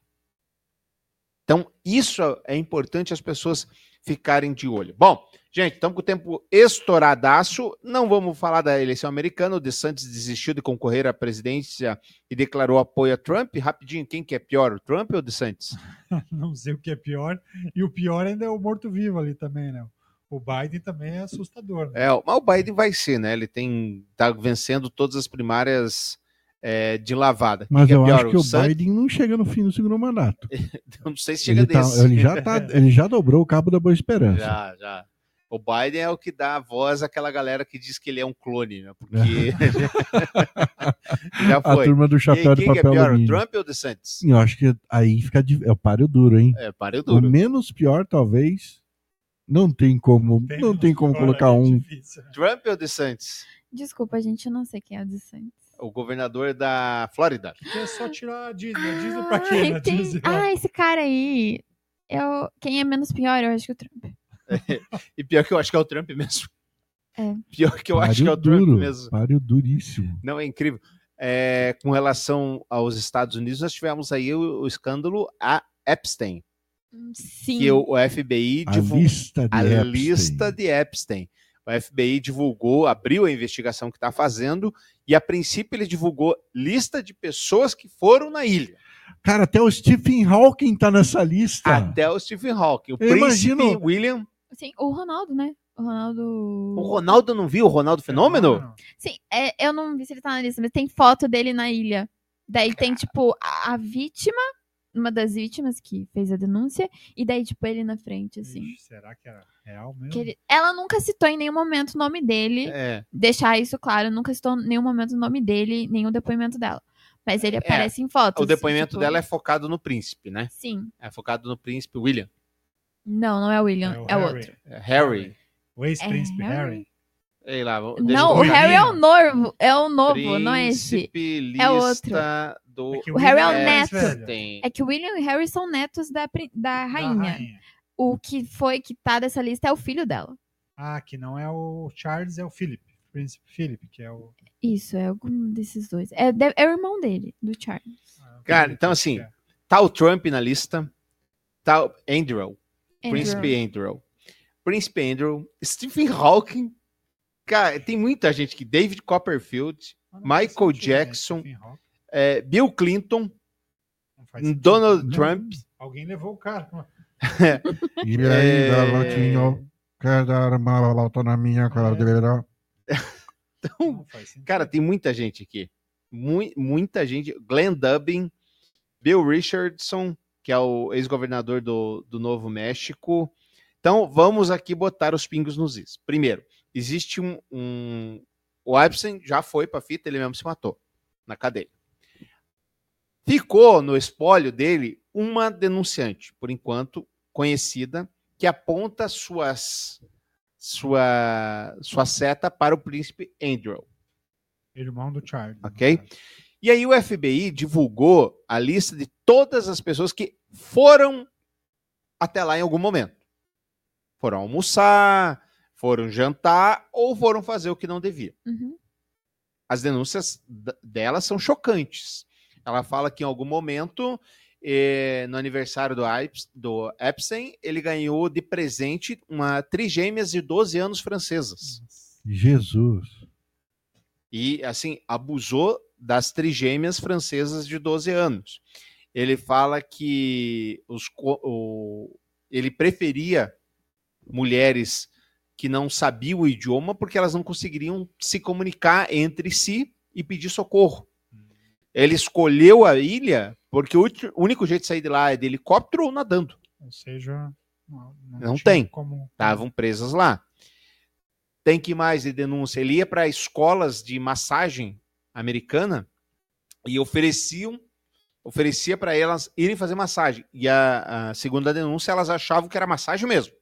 C: Então, isso é importante as pessoas ficarem de olho. Bom, gente, estamos com o tempo estouradaço. Não vamos falar da eleição americana. O DeSantis desistiu de concorrer à presidência e declarou apoio a Trump. Rapidinho, quem que é pior, o Trump ou o DeSantis?
H: Não sei o que é pior. E o pior ainda é o morto-vivo ali também, né? O Biden também é assustador. Né?
C: É, mas o Biden vai ser, né? Ele tem tá vencendo todas as primárias é, de lavada.
F: Mas
C: Quem
F: eu
C: é pior,
F: acho que o? Biden não chega no fim do segundo mandato.
C: Eu não sei se chega
F: Ele, tá-
C: desse.
F: ele já tá, ele já dobrou o cabo da Boa Esperança.
C: Já, já. O Biden é o que dá voz àquela galera que diz que ele é um clone, né? Porque já
F: A
C: foi.
F: turma do
C: E
F: chapéu de
C: quem que é
F: papel
C: pior, o
F: alumínio.
C: Trump ou o DeSantis?
F: Eu acho que aí fica de, é o páreo duro, hein?
C: É, páreo
F: O
C: duro.
F: menos pior, talvez. Não tem como,
H: Bem
F: não tem como colocar
H: é
F: um.
H: difícil.
C: Trump ou DeSantis?
G: Desculpa, gente, eu não sei quem é o DeSantis.
C: O governador da Flórida.
H: Que é só tirar a Disney. A Disney pra
G: Ah,
H: quê? né?
G: entendi.
H: Disney.
G: Ah, esse cara aí. Eu... Quem é menos pior, eu acho que o Trump.
C: E pior que eu acho que é o Trump mesmo.
G: É.
C: Pior que eu acho que é o
F: Páreo
C: Trump
F: duro,
C: mesmo.
F: Páreo duríssimo.
C: Não, é incrível. É, com relação aos Estados Unidos, nós tivemos aí o, o escândalo a Epstein,
G: Sim.
C: que o, FBI
F: A
C: divulgou
F: lista de
C: a
F: Epstein.
C: lista de Epstein. O FBI divulgou, abriu a investigação que está fazendo e a princípio ele divulgou lista de pessoas que foram na ilha.
F: Cara, até o Stephen Hawking tá nessa lista.
C: Até o Stephen Hawking, o
F: Eu
C: príncipe
F: imagino-
C: William.
G: Sim, o Ronaldo, né? O Ronaldo.
C: O Ronaldo não viu o Ronaldo Fenômeno?
G: Sim, é, eu não vi se ele tá na lista, mas tem foto dele na ilha. Daí tem, tipo, a, a vítima, uma das vítimas que fez a denúncia, e daí, tipo, ele na frente, assim.
H: Ixi, será que era real mesmo?
G: Que ele- ela nunca citou em nenhum momento o nome dele.
C: É.
G: Deixar isso claro, nunca citou em nenhum momento o nome dele, nenhum depoimento dela. Mas ele aparece em fotos.
C: O depoimento
G: tipo-
C: dela é focado no príncipe, né?
G: Sim.
C: É focado no príncipe William.
G: Não, não é o William, é o,
H: Harry.
G: outro.
C: É Harry.
H: O ex-príncipe
G: É
H: Harry.
C: Sei lá,
G: Não, o. Harry é o novo. É o novo, não é esse.
C: Príncipe
G: É outro.
C: do
H: que
G: O Harry é o neto.
C: Tem.
G: É que o William e Harry são netos da, da
H: Da
G: rainha. O que foi que tá dessa lista é o filho dela.
H: Ah, que não é o Charles, é o Philip. Príncipe Philip, que é o.
G: Isso, é algum desses dois. É, é o irmão dele, do Charles.
H: ah, o
C: Cara, então assim,
H: é.
C: tá o Trump na lista, tá o Andrew,
G: Andrew.
C: Príncipe Andrew. Príncipe Andrew, Stephen Hawking. Cara, tem muita gente que David Copperfield, Michael
H: sentido, né,
C: Jackson, é, Bill Clinton,
H: sentido.
C: Donald
H: Não,
C: Trump.
H: Alguém levou o cara.
F: E
C: É.
F: aí, garotinho, quer dar uma volta na minha cadeira?
H: Não faz sentido.
C: Cara, tem muita gente aqui. Mui- muita gente. Glenn Dubin, Bill Richardson, que é o ex-governador do, do Novo México. Então, vamos aqui botar os pingos nos is. Primeiro, existe um. um- o Epstein já foi para fita, ele mesmo se matou na cadeia. Ficou no espólio dele uma denunciante, por enquanto conhecida, que aponta suas, sua, sua seta para o príncipe Andrew.
H: Irmão do Charles. no
C: Ok. E aí o FBI divulgou a lista de todas as pessoas que foram até lá em algum momento. Foram almoçar, foram jantar ou foram fazer o que não devia.
G: Uhum.
C: As denúncias dela são chocantes. Ela fala que em algum momento, eh, no aniversário do, do Epstein, ele ganhou de presente uma trigêmeas de 12 anos francesas.
F: Jesus.
C: e assim abusou das trigêmeas francesas de 12 anos. Ele fala que os, o- ele preferia mulheres que não sabiam o idioma porque elas não conseguiriam se comunicar entre si e pedir socorro. Ele escolheu a ilha porque o único jeito de sair de lá é de helicóptero ou nadando.
H: Ou seja, não,
C: Não
H: tinha
C: tem.
H: Como...
C: Estavam presas lá. Tem que mais de denúncia? Ele ia para escolas de massagem americana e ofereciam, oferecia para elas irem fazer massagem. E a, a segunda denúncia, elas achavam que era massagem mesmo.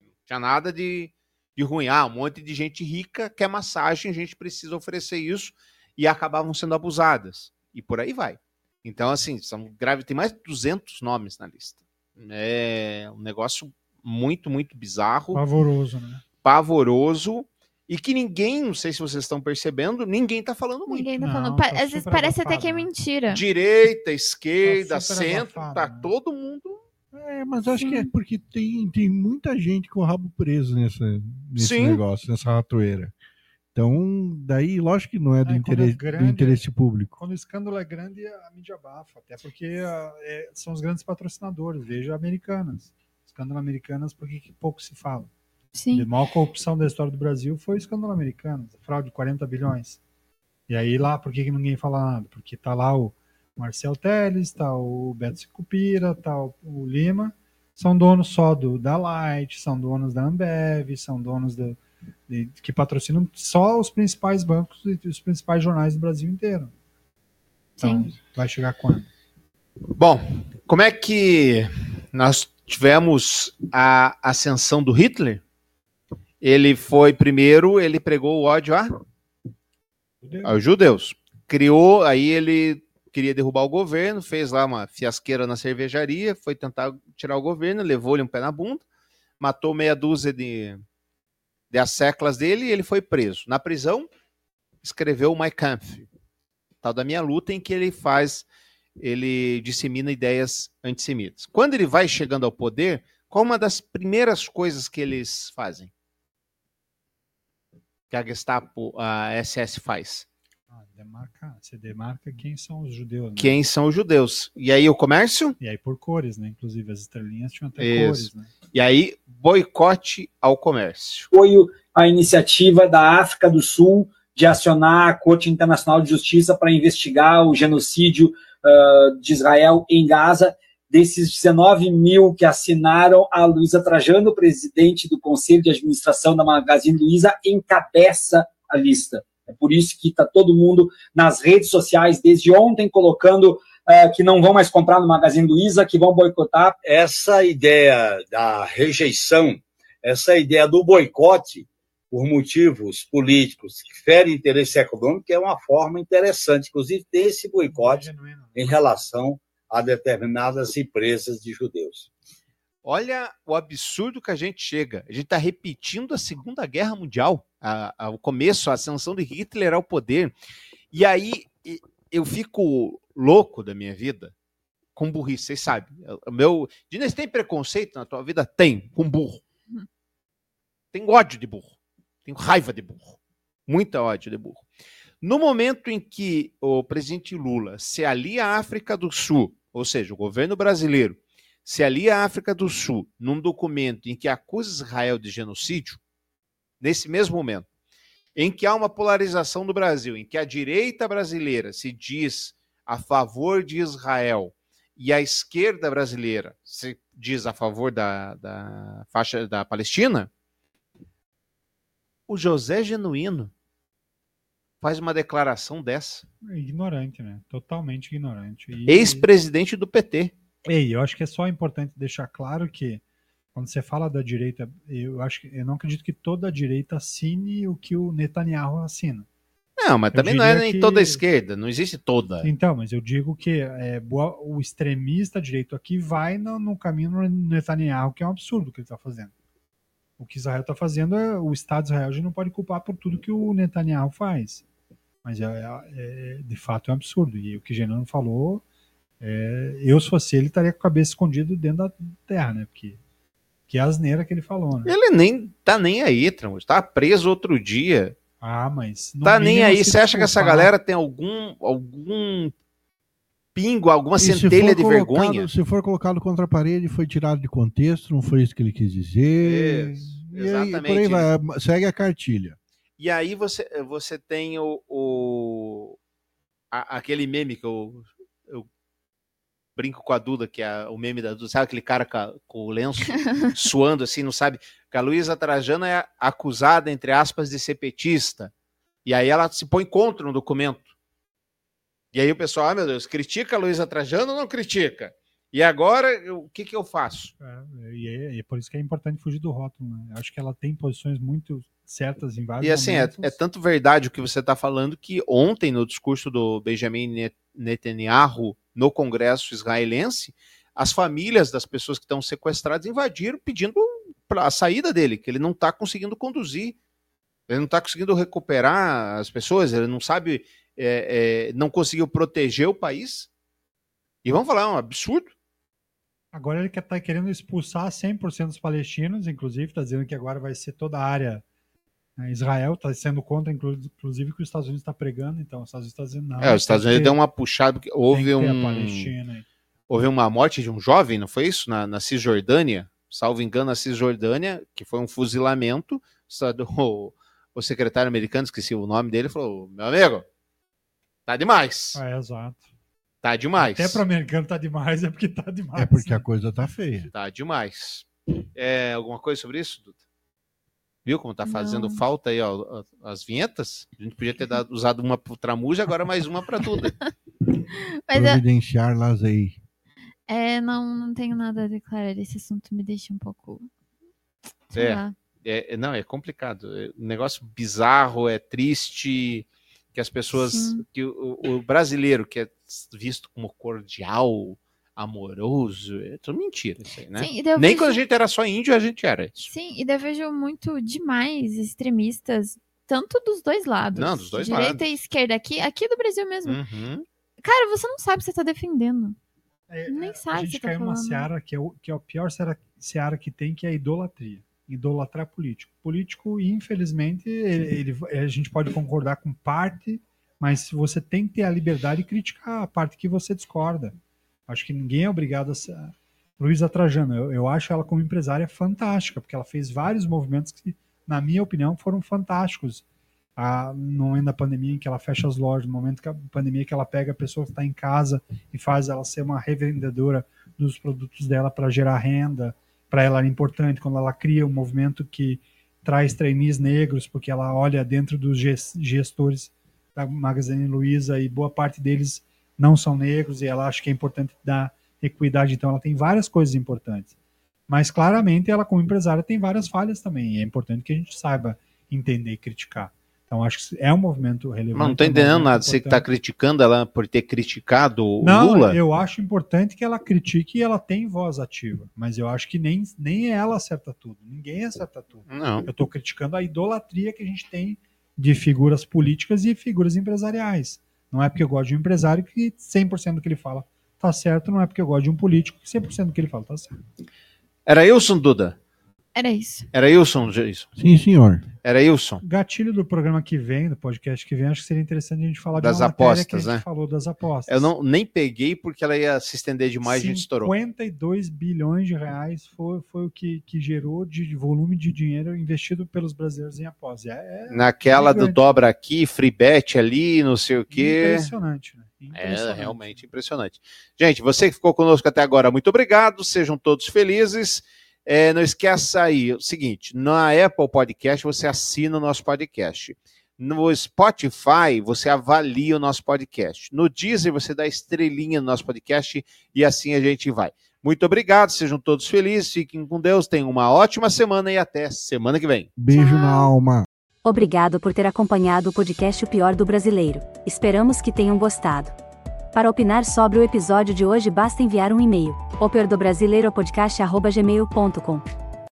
C: Não tinha nada de, de ruim. Ah, um monte de gente rica quer massagem, a gente precisa oferecer isso e acabavam sendo abusadas. E por aí vai. Então, assim, são grave, tem mais de 200 nomes na lista. É um negócio muito, muito bizarro
H: Pavoroso, né?
C: pavoroso e que ninguém, não sei se vocês estão percebendo, ninguém está falando muito.
G: Ninguém tá
H: Não,
G: falando.
H: tá
G: Às vezes parece até
H: abafado,
G: que é mentira.
C: Direita, esquerda,
H: Tá
C: centro,
H: abafado,
C: tá
H: né?
C: todo mundo.
F: É, mas acho que é porque tem, tem muita gente com o rabo preso nessa, nesse
C: Sim.
F: negócio, nessa ratoeira. Então, daí, lógico que não é do,
H: É, é
F: interesse, do
H: grande,
F: interesse público.
H: Quando o escândalo é grande, a mídia abafa. Até porque ah, é, são os grandes patrocinadores. Veja Americanas. Escândalo Americanas, por que que pouco se fala?
G: Sim.
H: A maior corrupção da história do Brasil foi o escândalo Americanas. Fraude de 40 bilhões. E aí lá, por que, que ninguém fala nada? Porque tá lá o Marcel Teles, tá o Beto Sicupira, tá o, o Lima. São donos só do, da Light, são donos da Ambev, são donos do, de- que patrocinam só os principais bancos e os principais jornais do Brasil inteiro. Então,
G: Sim.
H: vai chegar quando?
C: Bom, como é que nós tivemos a ascensão do Hitler? Ele foi primeiro, ele pregou o ódio a aos judeus. Criou, aí ele queria derrubar o governo, fez lá uma fiasqueira na cervejaria, foi tentar tirar o governo, levou-lhe um pé na bunda, matou meia dúzia de, de asseclas dele e ele foi preso. Na prisão, escreveu o Mein Kampf, tal da minha luta, em que ele faz, ele dissemina ideias antissemitas. Quando ele vai chegando ao poder, qual uma das primeiras coisas que eles fazem? Que a Gestapo, a SS faz?
H: Ah, demarca, você demarca quem são os judeus. Né?
C: Quem são os judeus? E aí o comércio?
H: E aí por cores, né? Inclusive as estrelinhas tinham até
C: Isso.
H: cores, né?
C: E aí boicote ao comércio.
L: apoio à iniciativa da África do Sul de acionar a Corte Internacional de Justiça para investigar o genocídio ah, de Israel em Gaza. Desses 19 mil que assinaram, a Luísa Trajano, presidente do Conselho de Administração da Magazine Luiza, encabeça a lista. É por isso que está todo mundo nas redes sociais desde ontem colocando ah, que não vão mais comprar no Magazine Luiza, que vão boicotar.
M: essa ideia da rejeição, essa ideia do boicote por motivos políticos que ferem interesse econômico é uma forma interessante. Inclusive, tem esse boicote em relação a determinadas empresas de judeus.
C: Olha o absurdo que a gente chega. A gente está repetindo a Segunda Guerra Mundial, a- a- o começo, a ascensão de Hitler ao poder. E aí eu fico louco da minha vida com burrice, vocês sabem. O meu. Diniz, tem preconceito na tua vida? Tem, com burro. Tenho ódio de burro. Tenho raiva de burro. Muita ódio de burro. No momento em que o presidente Lula se alia à África do Sul, ou seja, o governo brasileiro se alia à África do Sul num documento em que acusa Israel de genocídio, nesse mesmo momento, em que há uma polarização do Brasil, em que a direita brasileira se diz a favor de Israel e a esquerda brasileira se diz a favor da, da faixa da Palestina, o José Genuíno faz uma declaração dessa.
H: É ignorante, né? Totalmente ignorante. E-
C: Ex-presidente do PT.
H: Ei, eu acho que é só importante deixar claro que quando você fala da direita, eu acho que eu não acredito que toda a direita assine o que o Netanyahu assina.
C: Não, mas
H: Eu
C: também não é nem
H: que-
C: toda a esquerda, não existe toda.
H: Então, mas eu digo que é, o extremista direito aqui vai no, no caminho do Netanyahu, que é um absurdo o que ele está fazendo. O que Israel está fazendo, é, o Estado de Israel a gente não pode culpar por tudo que o Netanyahu faz. Mas é, é- é- de fato é um absurdo. E o que Genano falou, é, eu se fosse ele estaria com a cabeça escondida dentro da terra, né? Porque que asneira que ele falou, né?
C: Ele nem tá nem aí, Tramos. Tá preso outro dia.
H: Ah, mas.
C: Tá nem aí.
H: se
C: Você acha que essa
H: desculpar.
C: galera tem algum algum pingo, alguma
F: E
C: centelha de
F: colocado-
C: vergonha?
F: Se for colocado contra a parede, foi tirado de contexto, não foi isso que ele quis dizer.
C: Isso,
F: E aí,
C: exatamente
F: por aí vai, segue a cartilha.
C: E aí você, você tem o, o- a- aquele meme que eu brinco com a Duda, que é o meme da Duda, sabe aquele cara com, a- com o lenço suando assim, não sabe? Que a Luísa Trajano é acusada, entre aspas, de ser petista. E aí ela se põe contra um documento. E aí o pessoal, ah, meu Deus, critica a Luísa Trajano ou não critica? E agora, o que, que eu faço?
H: É, e é, e é por isso que é importante fugir do rótulo, né? Eu acho que ela tem posições muito certas em vários
C: E assim, é, é tanto verdade o que você está falando que ontem, no discurso do Benjamin Net- Netanyahu no Congresso israelense, as famílias das pessoas que estão sequestradas invadiram pedindo a saída dele, que ele não está conseguindo conduzir Ele não está conseguindo recuperar as pessoas, ele não sabe, é, é, não conseguiu proteger o país. E vamos falar, é um absurdo.
H: Agora ele quer tá querendo expulsar 100% dos palestinos, inclusive, está dizendo que agora vai ser toda a área. Né, Israel está sendo contra, inclu- inclusive, que os Estados Unidos está pregando, então os Estados Unidos está dizendo não.
C: é, os Estados Unidos deu uma puxada, porque houve um. Houve uma morte de um jovem, não foi isso? Na, na Cisjordânia, salvo engano, na Cisjordânia, que foi um fuzilamento. O, o secretário americano, esqueci o nome dele, falou: Meu amigo, tá demais.
H: É, exato.
C: Tá demais.
H: Até para o americano tá demais, é porque tá demais.
F: É porque a coisa tá feia.
C: Tá demais. É, alguma coisa sobre isso, Duda? Viu como tá fazendo
G: Não.
C: falta aí, ó, as vinhetas? A gente podia ter dado- usado uma pro Tramuja, agora mais uma pra Duda.
G: Mas eu,
F: Providenciar Lazei.
G: é, não, não tenho nada a declarar. Esse assunto me deixa um pouco.
C: É. É, é- não, é complicado. É um negócio bizarro, é triste que as pessoas,
G: Sim.
C: que o, o brasileiro que é visto como cordial, amoroso, é tudo mentira isso aí, né?
G: Sim,
C: Nem
G: vejo-
C: quando a gente era só índio, a gente era isso.
G: Sim, e daí eu vejo muito demais extremistas, tanto dos dois lados.
C: Não, dos dois
G: direita
C: lados.
G: e esquerda, aqui, aqui do Brasil mesmo.
C: Uhum.
G: Cara, você não sabe o que você tá defendendo. Nem
H: A
G: sabe o que
H: gente
G: você tá
H: caiu numa seara que é, o, que é a pior seara, seara que tem, que é a idolatria. Idolatrar político. Político, infelizmente, ele, ele- a gente pode concordar com parte, mas você tem que ter a liberdade de criticar a parte que você discorda. Acho que ninguém é obrigado a ser. Luísa Trajano, eu, eu acho ela como empresária fantástica, porque ela fez vários movimentos que, na minha opinião, foram fantásticos. Ah, no momento da pandemia em que ela fecha as lojas, no momento da pandemia que ela pega a pessoa que está em casa e faz ela ser uma revendedora dos produtos dela para gerar renda, para ela era importante quando ela cria um movimento que traz trainees negros, porque ela olha dentro dos ges- gestores da Magazine Luiza e boa parte deles não são negros e ela acha que é importante dar equidade, então ela tem várias coisas importantes. Mas claramente ela como empresária tem várias falhas também, e é importante que a gente saiba entender e criticar. Então acho que é um movimento relevante.
C: Mas não tô
H: é um
C: entendendo nada. Você tá
H: importante.
C: criticando ela por ter criticado o
H: Não,
C: Lula?
H: eu acho importante que ela critique e ela tem voz ativa. Mas eu acho que nem, nem ela acerta tudo. Ninguém acerta tudo.
C: Não.
H: Eu estou criticando a idolatria que a gente tem de figuras políticas e figuras empresariais. Não é porque eu gosto de um empresário que 100% do que ele fala tá certo, não é porque eu gosto de um político que 100% do que ele fala tá certo.
C: Era Wilson Duda?
G: Era isso.
C: Era Wilson, isso.
F: Sim, senhor.
C: Era Wilson.
H: Gatilho do programa que vem, do podcast que vem, acho que seria interessante a gente falar
C: Das
H: de uma matéria que a
C: apostas,
H: gente
C: né?
H: falou das apostas.
C: Eu não, nem peguei porque ela ia se estender demais e a gente estourou.
H: 52 bilhões de reais foi, foi o que, que gerou de volume de dinheiro investido pelos brasileiros em apostas. É, é
C: Naquela do dobra aqui, free bet ali, não sei o quê.
H: impressionante. Né?
C: É
H: Impressionante.
C: realmente impressionante. Gente, você que ficou conosco até agora, muito obrigado. Sejam todos felizes. É, não esqueça aí o seguinte: na Apple Podcast você assina o nosso podcast. No Spotify você avalia o nosso podcast. No Deezer você dá estrelinha no nosso podcast e assim a gente vai. Muito obrigado, sejam todos felizes, fiquem com Deus, tenham uma ótima semana e até semana que vem.
F: Beijo na alma.
N: Obrigado por ter acompanhado o podcast O Pior do Brasileiro. Esperamos que tenham gostado. Para opinar sobre o episódio de hoje basta enviar um e-mail, opiordobrasileiropodcast.gmail.com.